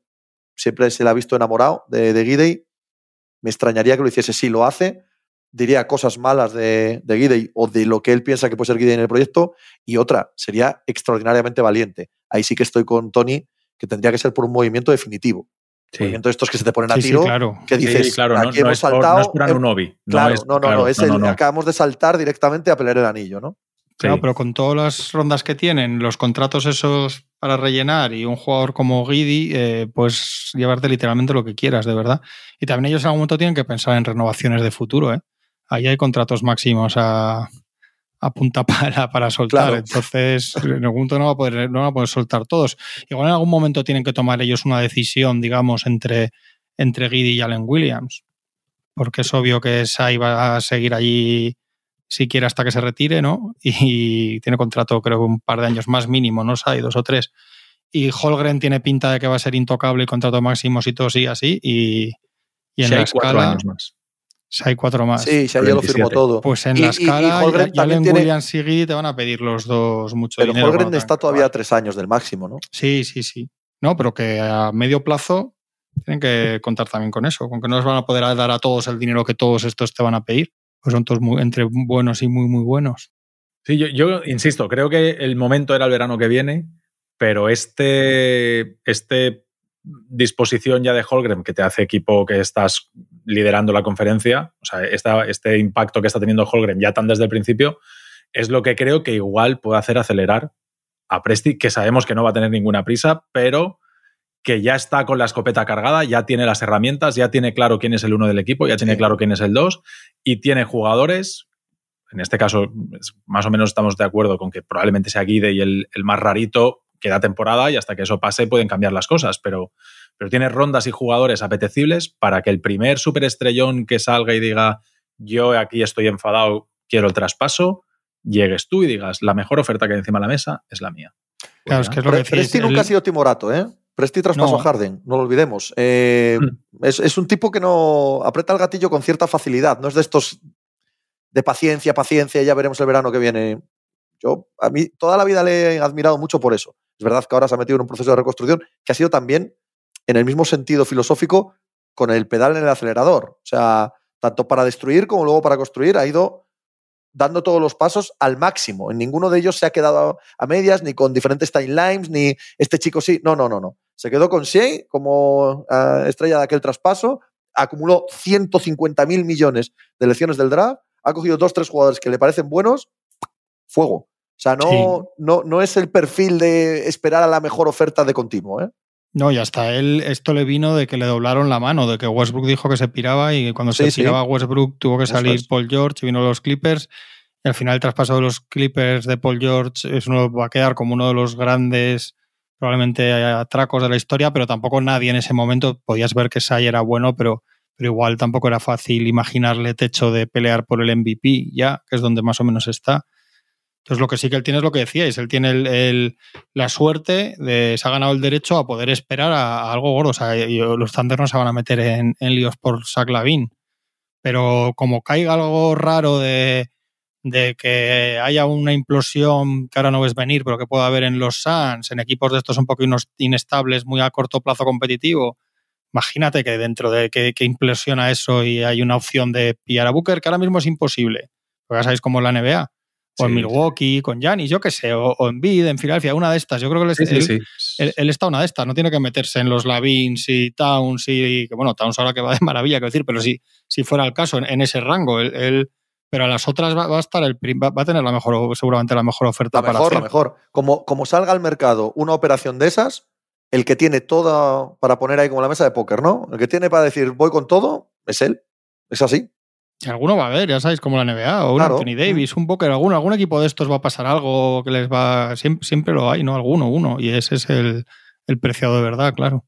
Siempre se le ha visto enamorado de, de Me extrañaría que lo hiciese. Si lo hace, diría cosas malas de, de o de lo que él piensa que puede ser Gidey en el proyecto, y otra, sería extraordinariamente valiente. Ahí sí que estoy con Tony, que tendría que ser por un movimiento definitivo. Sí. Movimiento estos que se te ponen a tiro, claro. que dices, claro, aquí hemos saltado. no es un hobby. Claro, no, no, no, es el, acabamos de saltar directamente a pelear el anillo, ¿no? Claro, pero con todas las rondas que tienen, los contratos esos para rellenar y un jugador como Guidi, eh, pues llevarte literalmente lo que quieras, de verdad. Y también ellos en algún momento tienen que pensar en renovaciones de futuro, ¿eh? ahí hay contratos máximos a, punta para, para soltar. Entonces, en algún momento no va, a poder, no va a poder soltar todos. Igual en algún momento tienen que tomar ellos una decisión, digamos, entre, entre Giddy y Allen Williams. Porque es obvio que Sai va a seguir allí siquiera hasta que se retire, ¿no? Y, tiene contrato, creo que un par de años más mínimo, ¿no? Sai, dos o tres. Y Holgren tiene pinta de que va a ser intocable y contrato máximo y todo sí, así. Y, y en la escala. Años más. Si hay cuatro más. Sí, ya lo firmó todo. Pues en la escala, y, Allen tiene... Williams y te van a pedir los dos mucho pero dinero. Pero Holgren está todavía a tres años del máximo, ¿no? Sí, sí, sí. No, pero que a medio plazo tienen que contar también con eso, con que no les van a poder dar a todos el dinero que todos estos te van a pedir. Pues son todos entre buenos y muy, muy buenos. Sí, yo, yo, insisto, creo que el momento era el verano que viene, pero este, este disposición ya de Holgren que te hace equipo que estás liderando la conferencia, o sea, este impacto que está teniendo Holgren ya tan desde el principio, es lo que creo que igual puede hacer acelerar a Presti, que sabemos que no va a tener ninguna prisa, pero que ya está con la escopeta cargada, ya tiene las herramientas, ya tiene claro quién es el uno del equipo, ya tiene claro quién es el dos, y tiene jugadores, en este caso más o menos estamos de acuerdo con que probablemente sea Guide y el, el más rarito, queda temporada y hasta que eso pase pueden cambiar las cosas, pero, pero tiene rondas y jugadores apetecibles para que el primer superestrellón que salga y diga yo aquí estoy enfadado, quiero el traspaso, llegues tú y digas la mejor oferta que hay encima de la mesa es la mía. Claro, es que es lo que Presti nunca ha sido timorato, ¿eh? Presti traspaso a Harden, no lo olvidemos. Eh, mm. es, es, un tipo que no aprieta el gatillo con cierta facilidad, no es de estos de paciencia, paciencia, ya veremos el verano que viene. Yo a mí toda la vida le he admirado mucho por eso. Es verdad que ahora se ha metido en un proceso de reconstrucción que ha sido también, en el mismo sentido filosófico, con el pedal en el acelerador. O sea, tanto para destruir como luego para construir, ha ido dando todos los pasos al máximo. En ninguno de ellos se ha quedado a medias, ni con diferentes timelines, ni este chico sí. No, no, no, no. Se quedó con Shea como ah, estrella de aquel traspaso, acumuló 150 mil millones de lecciones del draft, ha cogido dos, tres jugadores que le parecen buenos, fuego. O sea, no, no, no es el perfil de esperar a la mejor oferta de continuo. ¿eh? No, y hasta él esto le vino de que le doblaron la mano, de que Westbrook dijo que se piraba y cuando se piraba Westbrook tuvo que salir Paul George y vino los Clippers. Y al final el traspaso de los Clippers de Paul George es uno, va a quedar como uno de los grandes probablemente atracos de la historia, pero tampoco nadie en ese momento podías ver que Sai era bueno, pero, pero igual tampoco era fácil imaginarle techo de pelear por el MVP ya, que es donde más o menos está. Entonces, lo que sí que él tiene es lo que decíais, él tiene el, la suerte de, se ha ganado el derecho a poder esperar a, algo gordo. O sea, los Thunder no se van a meter en, líos por Zach Lavin. Pero como caiga algo raro de, de, que haya una implosión que ahora no ves venir, pero que pueda haber en los Suns, en equipos de estos un poco inestables, muy a corto plazo competitivo, Imagínate que dentro de que, que, implosiona eso y hay una opción de pillar a Booker, que ahora mismo es imposible. Porque ya sabéis cómo es la NBA. O en Milwaukee, con Giannis, yo qué sé, o, en Bid, en Filadelfia, una de estas. Yo creo que él, él, está una de estas, no tiene que meterse en los Lavins y Towns y. Que, bueno, Towns ahora que va de maravilla, quiero decir, pero si, si fuera el caso, en, ese rango, él, pero a las otras va, a estar el va, a tener la mejor, seguramente la mejor oferta la para mejor, La mejor, como, como salga al mercado una operación de esas, el que tiene toda para poner ahí como la mesa de póker, ¿no? El que tiene para decir voy con todo es él. Es así. Alguno va a haber, ya sabéis, como la NBA o un Anthony Davis, un póker, algún, algún equipo de estos va a pasar algo que les va. Siempre, siempre lo hay, ¿no? Alguno, uno. Y ese es el, el preciado de verdad, claro.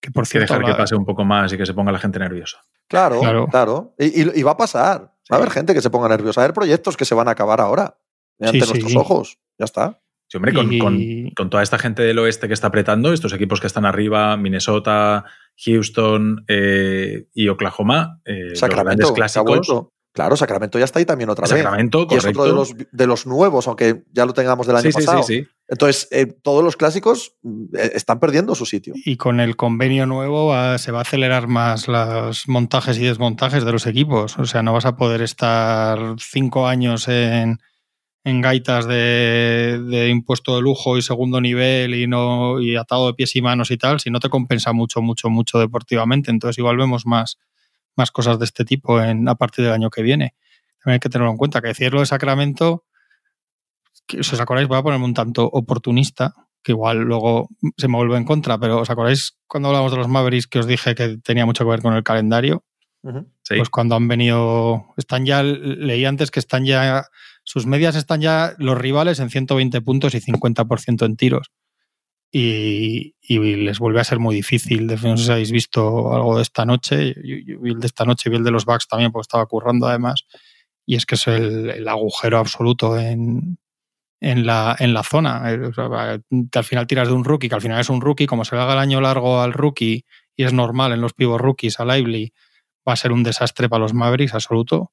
Que por cierto. dejar que pase un poco más y que se ponga la gente nerviosa. Claro, claro. Y, va a pasar. Va a haber gente que se ponga nerviosa. Va a haber proyectos que se van a acabar ahora. Ante nuestros ojos. Ya está. Sí, hombre, con, toda esta gente del oeste que está apretando, estos equipos que están arriba, Minnesota, Houston eh, y Oklahoma, eh, Sacramento, los clásicos. Claro, Sacramento ya está ahí también otra vez. Sacramento, y es otro de los, de los, nuevos, aunque ya lo tengamos del año pasado. Sí, sí, Entonces, eh, todos los clásicos están perdiendo su sitio. Y con el convenio nuevo se va a acelerar más los montajes y desmontajes de los equipos. O sea, no vas a poder estar cinco años en, en gaitas de, impuesto de lujo y segundo nivel y no y atado de pies y manos y tal, si no te compensa mucho, mucho, mucho deportivamente. Entonces igual vemos más, más cosas de este tipo en, a partir del año que viene. También hay que tenerlo en cuenta, que decirlo de Sacramento, que, si os acordáis, voy a ponerme un tanto oportunista, que igual luego se me vuelve en contra, pero ¿os acordáis cuando hablamos de los Mavericks que os dije que tenía mucho que ver con el calendario? Pues cuando han venido, están ya, leí antes que están ya sus medias están ya los rivales en 120 puntos y 50% en tiros. Y, les vuelve a ser muy difícil. No sé si habéis visto algo de esta noche. Yo, vi el de esta noche, vi el de los Bucks también, porque estaba currando además. Y es que es el, agujero absoluto en, en, la, en la zona. Eh, al final tiras de un rookie, que al final es un rookie, como se le haga el año largo al rookie, y es normal en los pivos rookies, a Lively, va a ser un desastre para los Mavericks absoluto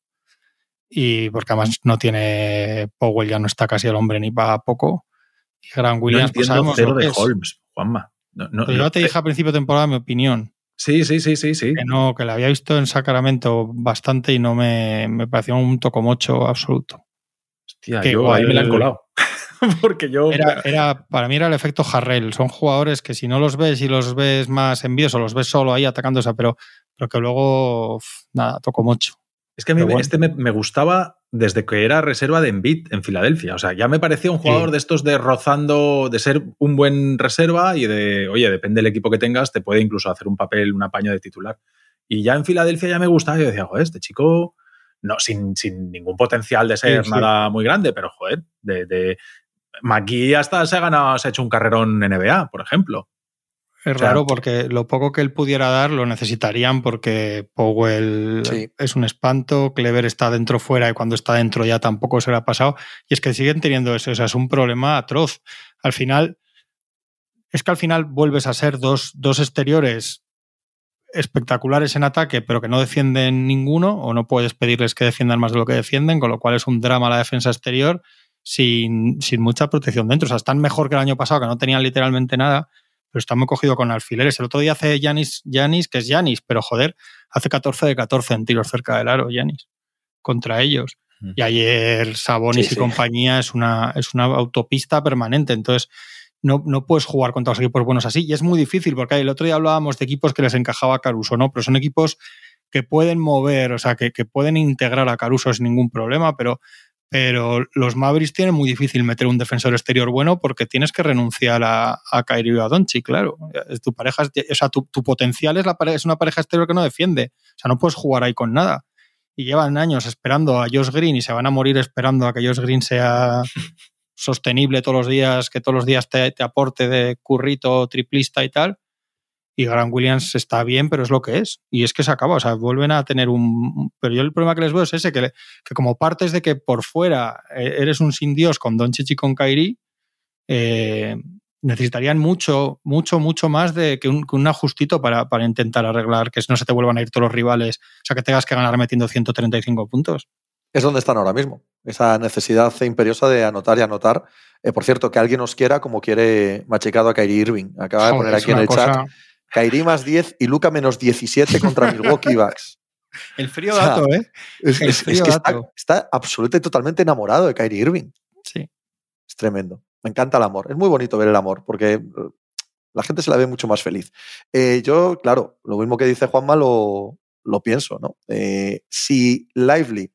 y porque además no tiene Powell, ya no está casi el hombre ni para poco. Y Grant Williams, pues sabemos cero de Holmes, Juanma. No, yo te dije a principio de temporada mi opinión. Sí, sí, sí, sí, sí. Que no, que la había visto en Sacramento bastante y no me, me pareció un tocomocho absoluto. Hostia, yo ahí me la han colado. Porque yo. Era, era, para mí era el efecto Harrell. Son jugadores que si no los ves y los ves más envíos o los ves solo ahí atacándose, pero, pero que luego, nada, toco mucho. Es que a mí este me, gustaba desde que era reserva de Embiid en Filadelfia. O sea, ya me parecía un jugador de estos de rozando, de ser un buen reserva y de, oye, depende del equipo que tengas, te puede incluso hacer un papel, un apaño de titular. Y ya en Filadelfia ya me gustaba. Yo decía, joder, este chico, no, sin, sin ningún potencial de ser nada muy grande, pero joder, de, de hasta se ha ganado, se ha hecho un carrerón en NBA, por ejemplo. Es raro porque lo poco que él pudiera dar lo necesitarían porque Powell es un espanto, Clever está dentro fuera y cuando está dentro ya tampoco se le ha pasado. Y es que siguen teniendo eso, o sea, es un problema atroz. Al final, es que al final vuelves a ser dos, dos exteriores espectaculares en ataque, pero que no defienden ninguno, o no puedes pedirles que defiendan más de lo que defienden, con lo cual es un drama la defensa exterior sin, sin mucha protección dentro. O sea, están mejor que el año pasado, que no tenían literalmente nada pero está muy cogido con alfileres. El otro día hace Yanis, Yanis que es Yanis, pero joder, hace 14 de 14 en tiros cerca del aro, Yanis, contra ellos. Y ayer Sabonis y compañía es una, es una autopista permanente. Entonces, no, no, puedes jugar contra los equipos buenos así. Y es muy difícil, porque el otro día hablábamos de equipos que les encajaba a Caruso, ¿no? Pero son equipos que pueden mover, o sea, que, que pueden integrar a Caruso sin ningún problema, pero pero los Mavericks tienen muy difícil meter un defensor exterior bueno porque tienes que renunciar a, a Kyrie y a Doncic, claro. Tu pareja, o sea, tu, potencial es, la, es una pareja exterior que no defiende. O sea, no puedes jugar ahí con nada. Y llevan años esperando a Josh Green y se van a morir esperando a que Josh Green sea sostenible todos los días, que todos los días te, te aporte de currito, triplista y tal y Grant Williams está bien, pero es lo que es. Y es que se acaba, o sea, vuelven a tener un... Pero yo el problema que les veo es ese, que, que como partes de que por fuera eh, eres un sin Dios con Don Chichi y con Kairi, eh, necesitarían mucho, mucho, mucho más de que un, un ajustito para, para, intentar arreglar que no se te vuelvan a ir todos los rivales, o sea, que tengas que ganar metiendo 135 puntos. Es donde están ahora mismo, esa necesidad imperiosa de anotar y anotar. Eh, por cierto, que alguien os quiera como quiere machicado a Kyrie Irving. Acaba de poner aquí en el chat Kairi más 10 y Luca menos 17 contra Milwaukee Bucks. El frío dato, ¿eh? Es, que Está, absolutamente totalmente enamorado de Kyrie Irving. Sí. Es tremendo. Me encanta el amor. Es muy bonito ver el amor porque la gente se la ve mucho más feliz. Eh, yo, claro, lo mismo que dice Juanma lo, lo pienso, ¿no? Eh, si Lively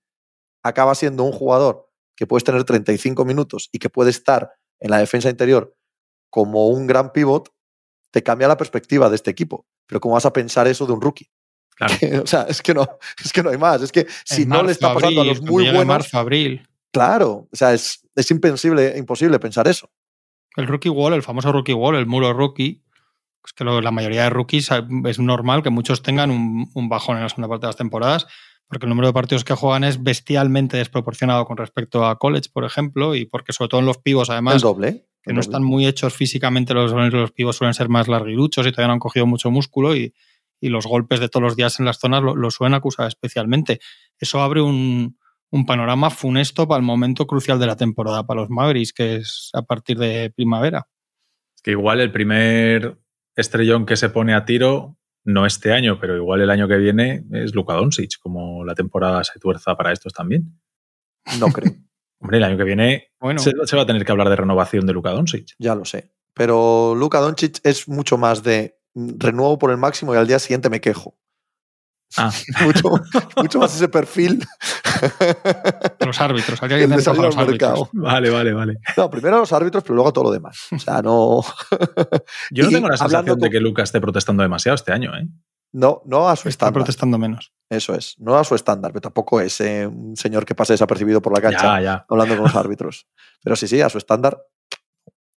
acaba siendo un jugador que puedes tener 35 minutos y que puede estar en la defensa interior como un gran pivot, te cambia la perspectiva de este equipo. Pero ¿cómo vas a pensar eso de un rookie? o sea, es que, no, es que no hay más. Es que si no le está pasando a los muy buenos. Marzo, abril. Claro, o sea, es, es imposible, imposible pensar eso. El rookie wall, el famoso rookie wall, el muro rookie, es que la mayoría de rookies es normal que muchos tengan un, un, bajón en la segunda parte de las temporadas, porque el número de partidos que juegan es bestialmente desproporcionado con respecto a college, por ejemplo, y porque sobre todo en los pivos, además, el doble, que no están muy hechos físicamente, los, los pivos suelen ser más larguiruchos y todavía no han cogido mucho músculo y, y los golpes de todos los días en las zonas lo, suelen acusar especialmente. Eso abre un, un, panorama funesto para el momento crucial de la temporada para los Mavericks, que es a partir de primavera. Es que igual el primer estrellón que se pone a tiro, no este año, pero igual el año que viene, es Luka Doncic, como la temporada se tuerza para estos también. No creo. Hombre, el año que viene bueno, se, se, va a tener que hablar de renovación de Luka Doncic. Ya lo sé. Pero Luka Doncic es mucho más de renuevo por el máximo y al día siguiente me quejo. Ah. mucho, más ese perfil. Los árbitros, habría que los árbitros. Vale, vale, vale. No, primero los árbitros, pero luego todo lo demás. O sea, no. Yo no tengo la sensación de que Lucas esté protestando demasiado este año, ¿eh? No, no a su estándar. Está protestando menos. Eso es, no a su estándar, pero tampoco es eh, un señor que pase desapercibido por la cancha hablando con los árbitros. Pero sí, sí, a su estándar,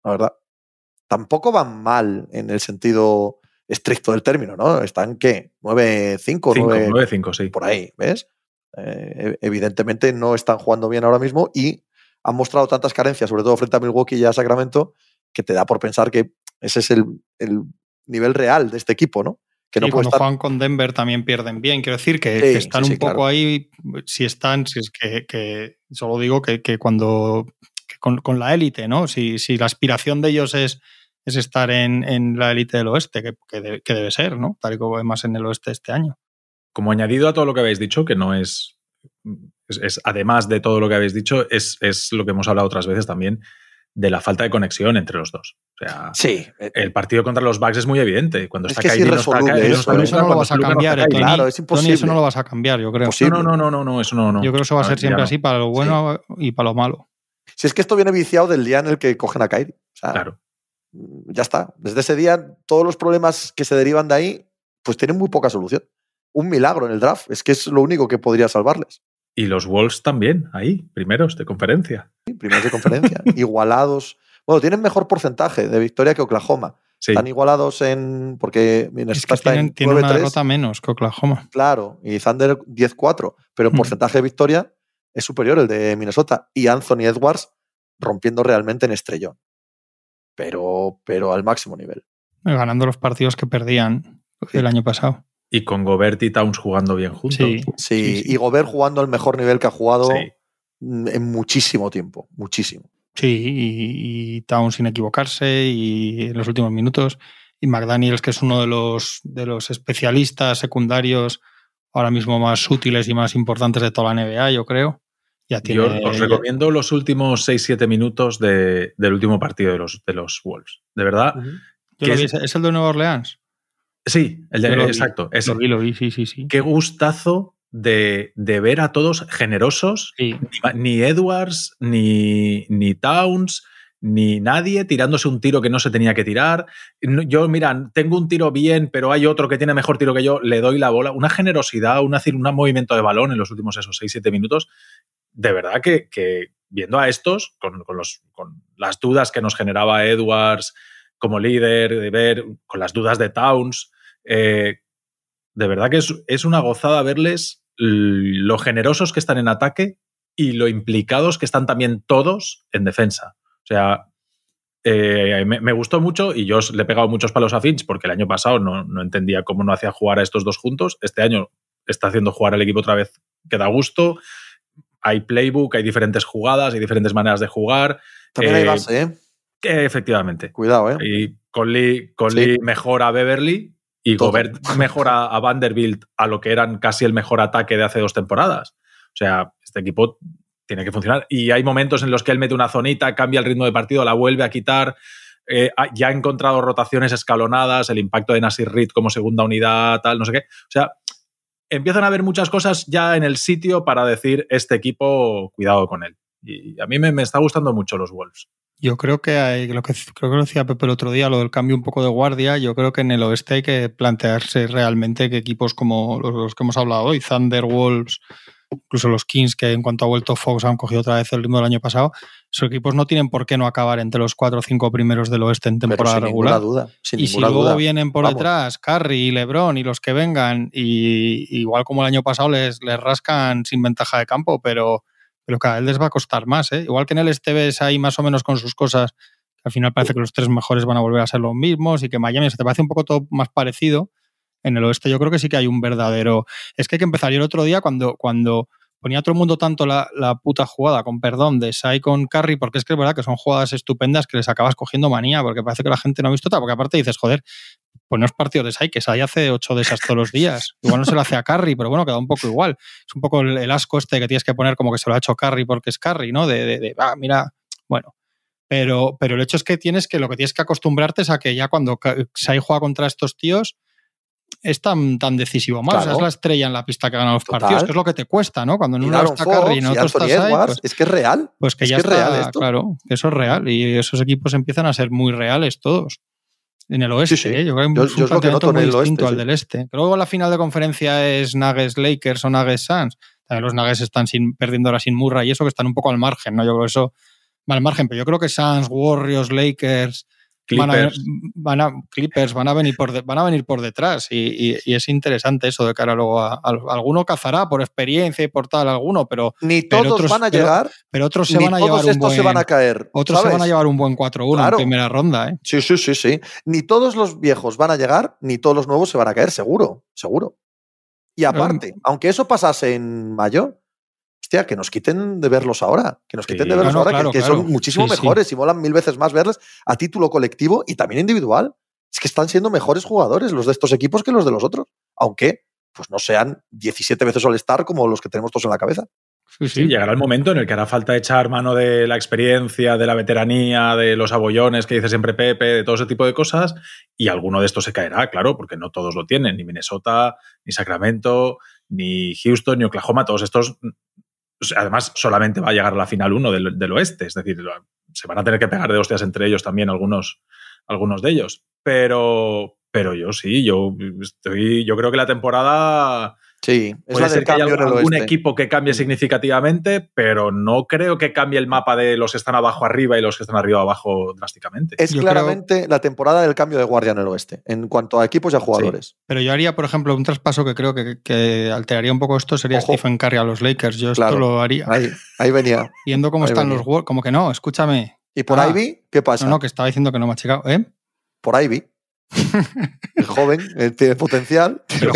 la verdad. Tampoco van mal en el sentido estricto del término, ¿no? Están, ¿qué? 9-5, 9-5, sí. Por ahí, ¿ves? Eh, evidentemente no están jugando bien ahora mismo y han mostrado tantas carencias, sobre todo frente a Milwaukee y a Sacramento, que te da por pensar que ese es el, nivel real de este equipo, ¿no? Que no cuando juegan con Denver también pierden bien. Quiero decir que, están un poco ahí, si están, si es que, solo digo que, cuando con, la élite, ¿no? Si, si la aspiración de ellos es es estar en, la élite del oeste, que, debe ser, ¿no? Tal y como vemos en el oeste este año. Como añadido a todo lo que habéis dicho, que no es, es, además de todo lo que habéis dicho, es, lo que hemos hablado otras veces también de la falta de conexión entre los dos. O sea, sí. el partido contra los Bucks es muy evidente. Cuando es está que es irresoluble eso, eso, no lo vas a cambiar, Claro, es imposible. eso no lo vas a cambiar, yo creo. No, no, no, no, no, eso no, no. Yo creo que eso va a ser siempre así para lo bueno y para lo malo. Si es que esto viene viciado del día en el que cogen a Kyrie. claro ya está. Desde ese día, todos los problemas que se derivan de ahí, pues tienen muy poca solución. Un milagro en el draft, es que es lo único que podría salvarles. Y los Wolves también, ahí, primeros de conferencia. Sí, primeros de conferencia, igualados. Bueno, tienen mejor porcentaje de victoria que Oklahoma. Están igualados en. Porque Minnesota está tienen, en una derrota menos que Oklahoma. Claro, y Thunder 10-4. Pero en mm. porcentaje de victoria es superior el de Minnesota. Y Anthony Edwards rompiendo realmente en estrellón pero, pero al máximo nivel. Ganando los partidos que perdían el año pasado. Y con Gobert y Towns jugando bien juntos. Sí, y Gobert jugando al mejor nivel que ha jugado en muchísimo tiempo, muchísimo. Sí, y, Towns sin equivocarse y en los últimos minutos. Y McDaniels, que es uno de los, de los especialistas secundarios ahora mismo más útiles y más importantes de toda la NBA, yo creo. Yo os recomiendo los últimos 6-7 minutos del último partido de los, de los Wolves. De verdad. es, el de Nueva Orleans? Sí, el de, exacto. lo vi, lo vi, sí, sí, sí. Qué gustazo de, ver a todos generosos. Ni, Edwards, ni, ni Towns, ni nadie tirándose un tiro que no se tenía que tirar. Yo, mira, tengo un tiro bien, pero hay otro que tiene mejor tiro que yo, le doy la bola. Una generosidad, un movimiento de balón en los últimos esos 6-7 minutos de verdad que, viendo a estos, con, los, con, las dudas que nos generaba Edwards como líder, de ver, con las dudas de Towns, eh, de verdad que es, una gozada verles lo generosos que están en ataque y lo implicados que están también todos en defensa. O sea, eh, me, gustó mucho y yo le he pegado muchos palos a Finch porque el año pasado no, no, entendía cómo no hacía jugar a estos dos juntos. Este año está haciendo jugar al equipo otra vez que da gusto hay playbook, hay diferentes jugadas, hay diferentes maneras de jugar. También hay eh, base, ¿eh? efectivamente. Cuidado, ¿eh? Y Conley, Conley mejora a Beverly y Gobert mejora a Vanderbilt a lo que eran casi el mejor ataque de hace dos temporadas. O sea, este equipo tiene que funcionar. Y hay momentos en los que él mete una zonita, cambia el ritmo de partido, la vuelve a quitar. Eh, ya ha encontrado rotaciones escalonadas, el impacto de Nasir Reed como segunda unidad, tal, no sé qué. O sea, empiezan a haber muchas cosas ya en el sitio para decir este equipo, cuidado con él. Y a mí me, me está gustando mucho los Wolves. Yo creo que hay, lo que creo que lo decía Pepe el otro día, lo del cambio un poco de guardia. Yo creo que en el oeste hay que plantearse realmente que equipos como los, que hemos hablado hoy, Thunder, Wolves, incluso los Kings, que en cuanto ha vuelto Fox han cogido otra vez el ritmo del año pasado, esos equipos no tienen por qué no acabar entre los cuatro o cinco primeros del oeste en temporada sin regular. Duda, sin y si luego duda. vienen por detrás Curry y LeBron y los que vengan, y igual como el año pasado les, les rascan sin ventaja de campo, pero pero cada vez les va a costar más. ¿eh? Igual que en el este ves ahí más o menos con sus cosas, al final parece que los tres mejores van a volver a ser los mismos y que Miami se te parece un poco todo más parecido. En el oeste yo creo que sí que hay un verdadero... Es que hay que empezar. Y el otro día cuando, cuando ponía todo el mundo tanto la, la, puta jugada, con perdón, de Sai con Curry, porque es que es verdad que son jugadas estupendas que les acabas cogiendo manía, porque parece que la gente no ha visto tal, porque aparte dices, joder, pues no es partido de Sai, que Sai hace ocho de esas todos los días. Igual no se lo hace a Curry, pero bueno, queda un poco igual. Es un poco el, el, asco este que tienes que poner como que se lo ha hecho Curry porque es Curry, ¿no? De, de, de ah, mira, bueno. Pero, pero el hecho es que tienes que, lo que tienes que acostumbrarte es a que ya cuando Sai juega contra estos tíos, es tan, tan decisivo más. Claro. O sea, es la estrella en la pista que gana los Total. partidos, que es lo que te cuesta, ¿no? Cuando en uno está Curry y en otro estás ahí, pues, es que es real. Pues que es ya que está, es real esto. claro, que eso es real. Y esos equipos empiezan a ser muy reales todos. En el oeste, Sí, sí. ¿eh? yo creo que Yo- es yo un que en muy distinto oeste, al sí. del este. Que luego la final de conferencia es Nuggets Lakers o Nuggets Suns. También los Nuggets están sin, perdiendo ahora sin Murray y eso que están un poco al margen, ¿no? Yo creo que eso va al margen, pero yo creo que Suns, Warriors, Lakers, Van a, Clippers. van a- Clippers van a venir por, de- van a venir por detrás y, y- y es interesante eso de cara luego a, a- alguno cazará por experiencia y por tal alguno, pero, Ni Pero todos otros- van a llegar, pero otros se ni van a todos llevar un estos buen, se van a caer. otros se van a llevar un buen 4-1 Claro. en primera ronda, ¿eh? Sí, sí, sí, sí. Ni todos los viejos van a llegar, ni todos los nuevos se van a caer, seguro, seguro. Y aparte, aunque eso pasase en mayo, hostia, que nos quiten de verlos ahora, que nos Sí. quiten de verlos No, ahora, que- claro, que, claro. son muchísimo Sí, sí. mejores y molan mil veces más verles a título colectivo y también individual. Es que están siendo mejores jugadores los de estos equipos que los de los otros, aunque pues no sean 17 veces All-Star como los que tenemos todos en la cabeza. Sí, Sí, llegará el momento en el que hará falta echar mano de la experiencia, de la veteranía, de los abollones que dice siempre Pepe, de todo ese tipo de cosas, y alguno de estos se caerá, claro, porque no todos lo tienen, ni Minnesota, ni Sacramento, ni Houston, ni Oklahoma, todos estos. Además, solamente va a llegar a la final uno del, del oeste, es decir, se van a tener que pegar de hostias entre ellos también algunos, algunos de ellos. Pero, pero yo sí, yo estoy, yo creo que la temporada Sí, es Puede la del ser que haya algún oeste. equipo que cambie significativamente, pero no creo que cambie el mapa de los que están abajo arriba y los que están arriba abajo drásticamente. Es Yo claramente la temporada del cambio de guardia en el oeste, en cuanto a equipos y a jugadores. Pero yo haría, por ejemplo, un traspaso que creo que, que alteraría un poco esto sería Ojo. Stephen Curry a los Lakers. Yo esto lo haría. Ahí, ahí venía. Viendo cómo ahí están venía. los Wolves, como que no, escúchame. ¿Y por Ah. Ivy? ¿Qué pasa? No, no, que estaba diciendo que no me ha checado. ¿Eh? Por Ivy. El joven, él tiene potencial. Pero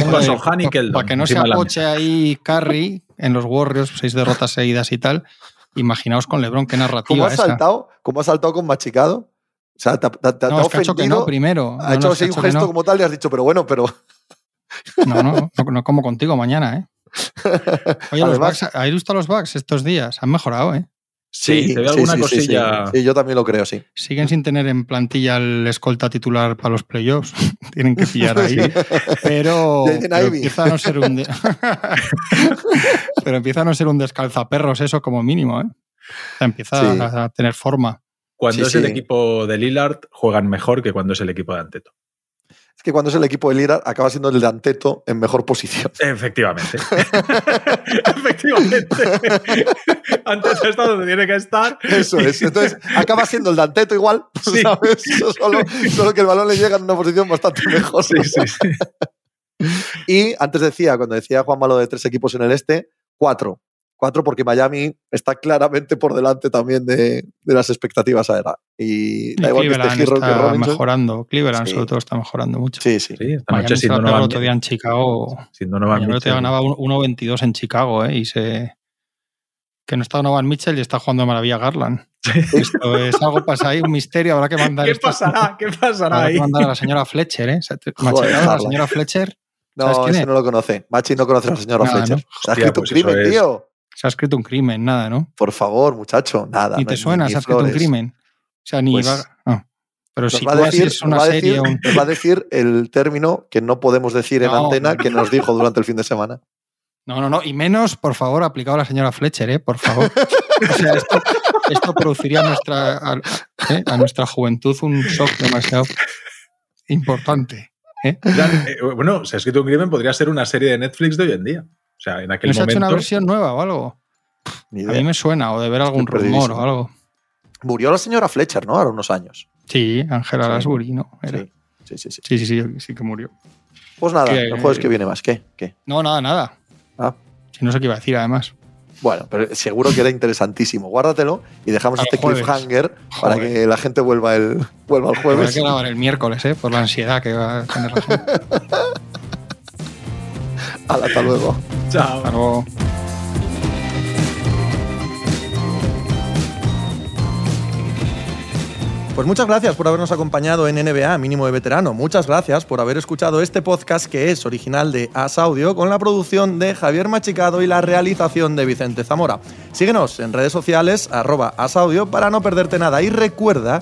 y Keldon, Para que no se apoche ahí Curry en los Warriors, seis derrotas seguidas y tal. Imaginaos con LeBron, qué ¿Cómo narrativa ha esa. saltado? ¿Cómo ha saltado con Machicado? O sea, te, te- te- te No, ha es que ha hecho que ofendido. no primero. ha No, hecho es así ha un gesto no. como tal y has dicho, pero bueno, pero. No, no, no, no como contigo mañana, ¿eh? Oye, los Bucks, ¿habéis visto a los Bucks estos días? Han mejorado, ¿eh? Sí, veo alguna sí, sí, sí. cosilla. Sí, yo también lo creo, sí. Siguen sin tener en plantilla el escolta titular para los playoffs. Tienen que pillar ahí. Pero, pero empieza a no ser un de- pero empieza a no ser un descalzaperros eso como mínimo, ¿eh? O sea, empieza Sí. a, a tener forma. Cuando Sí, es el equipo de Lillard, juegan mejor que cuando es el equipo de Anteto. Es que cuando es el equipo de Lillard, acaba siendo el de Anteto en mejor posición. Efectivamente. Efectivamente. Anteto está donde tiene que estar. Eso es. Entonces, acaba siendo el de Anteto igual, Sí. ¿sabes? Solo, solo que el balón le llega en una posición bastante mejor. Sí, sí, sí. Y antes decía, cuando decía Juan Malo de tres equipos en el este, cuatro. Cuatro porque Miami está claramente por delante también de, de las expectativas a era. Y Y da igual que esté Cleveland que está Robinson. mejorando. Cleveland Sí. sobre todo está mejorando mucho. Sí, sí. Sí, esta Miami noche el otro día en Chicago. otro día Mitchell. ganaba un- 1.22 en Chicago, ¿eh? Y se... que no está Donovan Mitchell y está jugando de maravilla Garland. Esto es algo pasa ahí, un misterio, habrá que mandar. ¿Qué pasará? ¿Qué pasará ahí? que mandar a la señora Fletcher, ¿eh? Joder, a la señora Fletcher. No, ese no lo conoce. Machi no conoce a la señora Fletcher. Se ha escrito un crimen, tío. Se ha escrito un crimen, nada, ¿no? Por favor, muchacho, nada. Ni te suena, se ha escrito un crimen. O sea, ni pues, va... Pero si va tú decir, una serie. Nos va a decir el término que no podemos decir en antena que nos dijo durante el fin de semana. No, no, no. Y menos, por favor, aplicado a la señora Fletcher, ¿eh? Por favor. o sea, esto, produciría a nuestra, ¿eh? a, nuestra juventud un shock demasiado importante. ¿eh? Eh, bueno, si ha escrito un crimen, podría ser una serie de Netflix de hoy en día. O sea, en aquel ¿No se ha hecho una versión nueva o algo? A mí me suena, o de ver algún rumor o algo. Murió la señora Fletcher, ¿no? Ahora unos años. Sí, Ángela Lasbury, ¿no? Sí. Sí, sí, sí, sí. Sí, que murió. Pues nada, el jueves que viene más. ¿Qué? ¿Qué? No, nada, nada. Ah. Si no sé qué iba a decir, además. Bueno, pero seguro que era interesantísimo. Guárdatelo y dejamos este cliffhanger para que la gente vuelva el, vuelva el jueves. Hay que grabar el miércoles, ¿eh? Por la ansiedad que va a tener la gente. hasta luego. Chao. Hasta luego. Pues muchas gracias por habernos acompañado en NBA Mínimo de Veterano. Muchas gracias por haber escuchado este podcast que es original de As Audio con la producción de Javier Machicado y la realización de Vicente Zamora. Síguenos en redes sociales arroba asaudio para no perderte nada y recuerda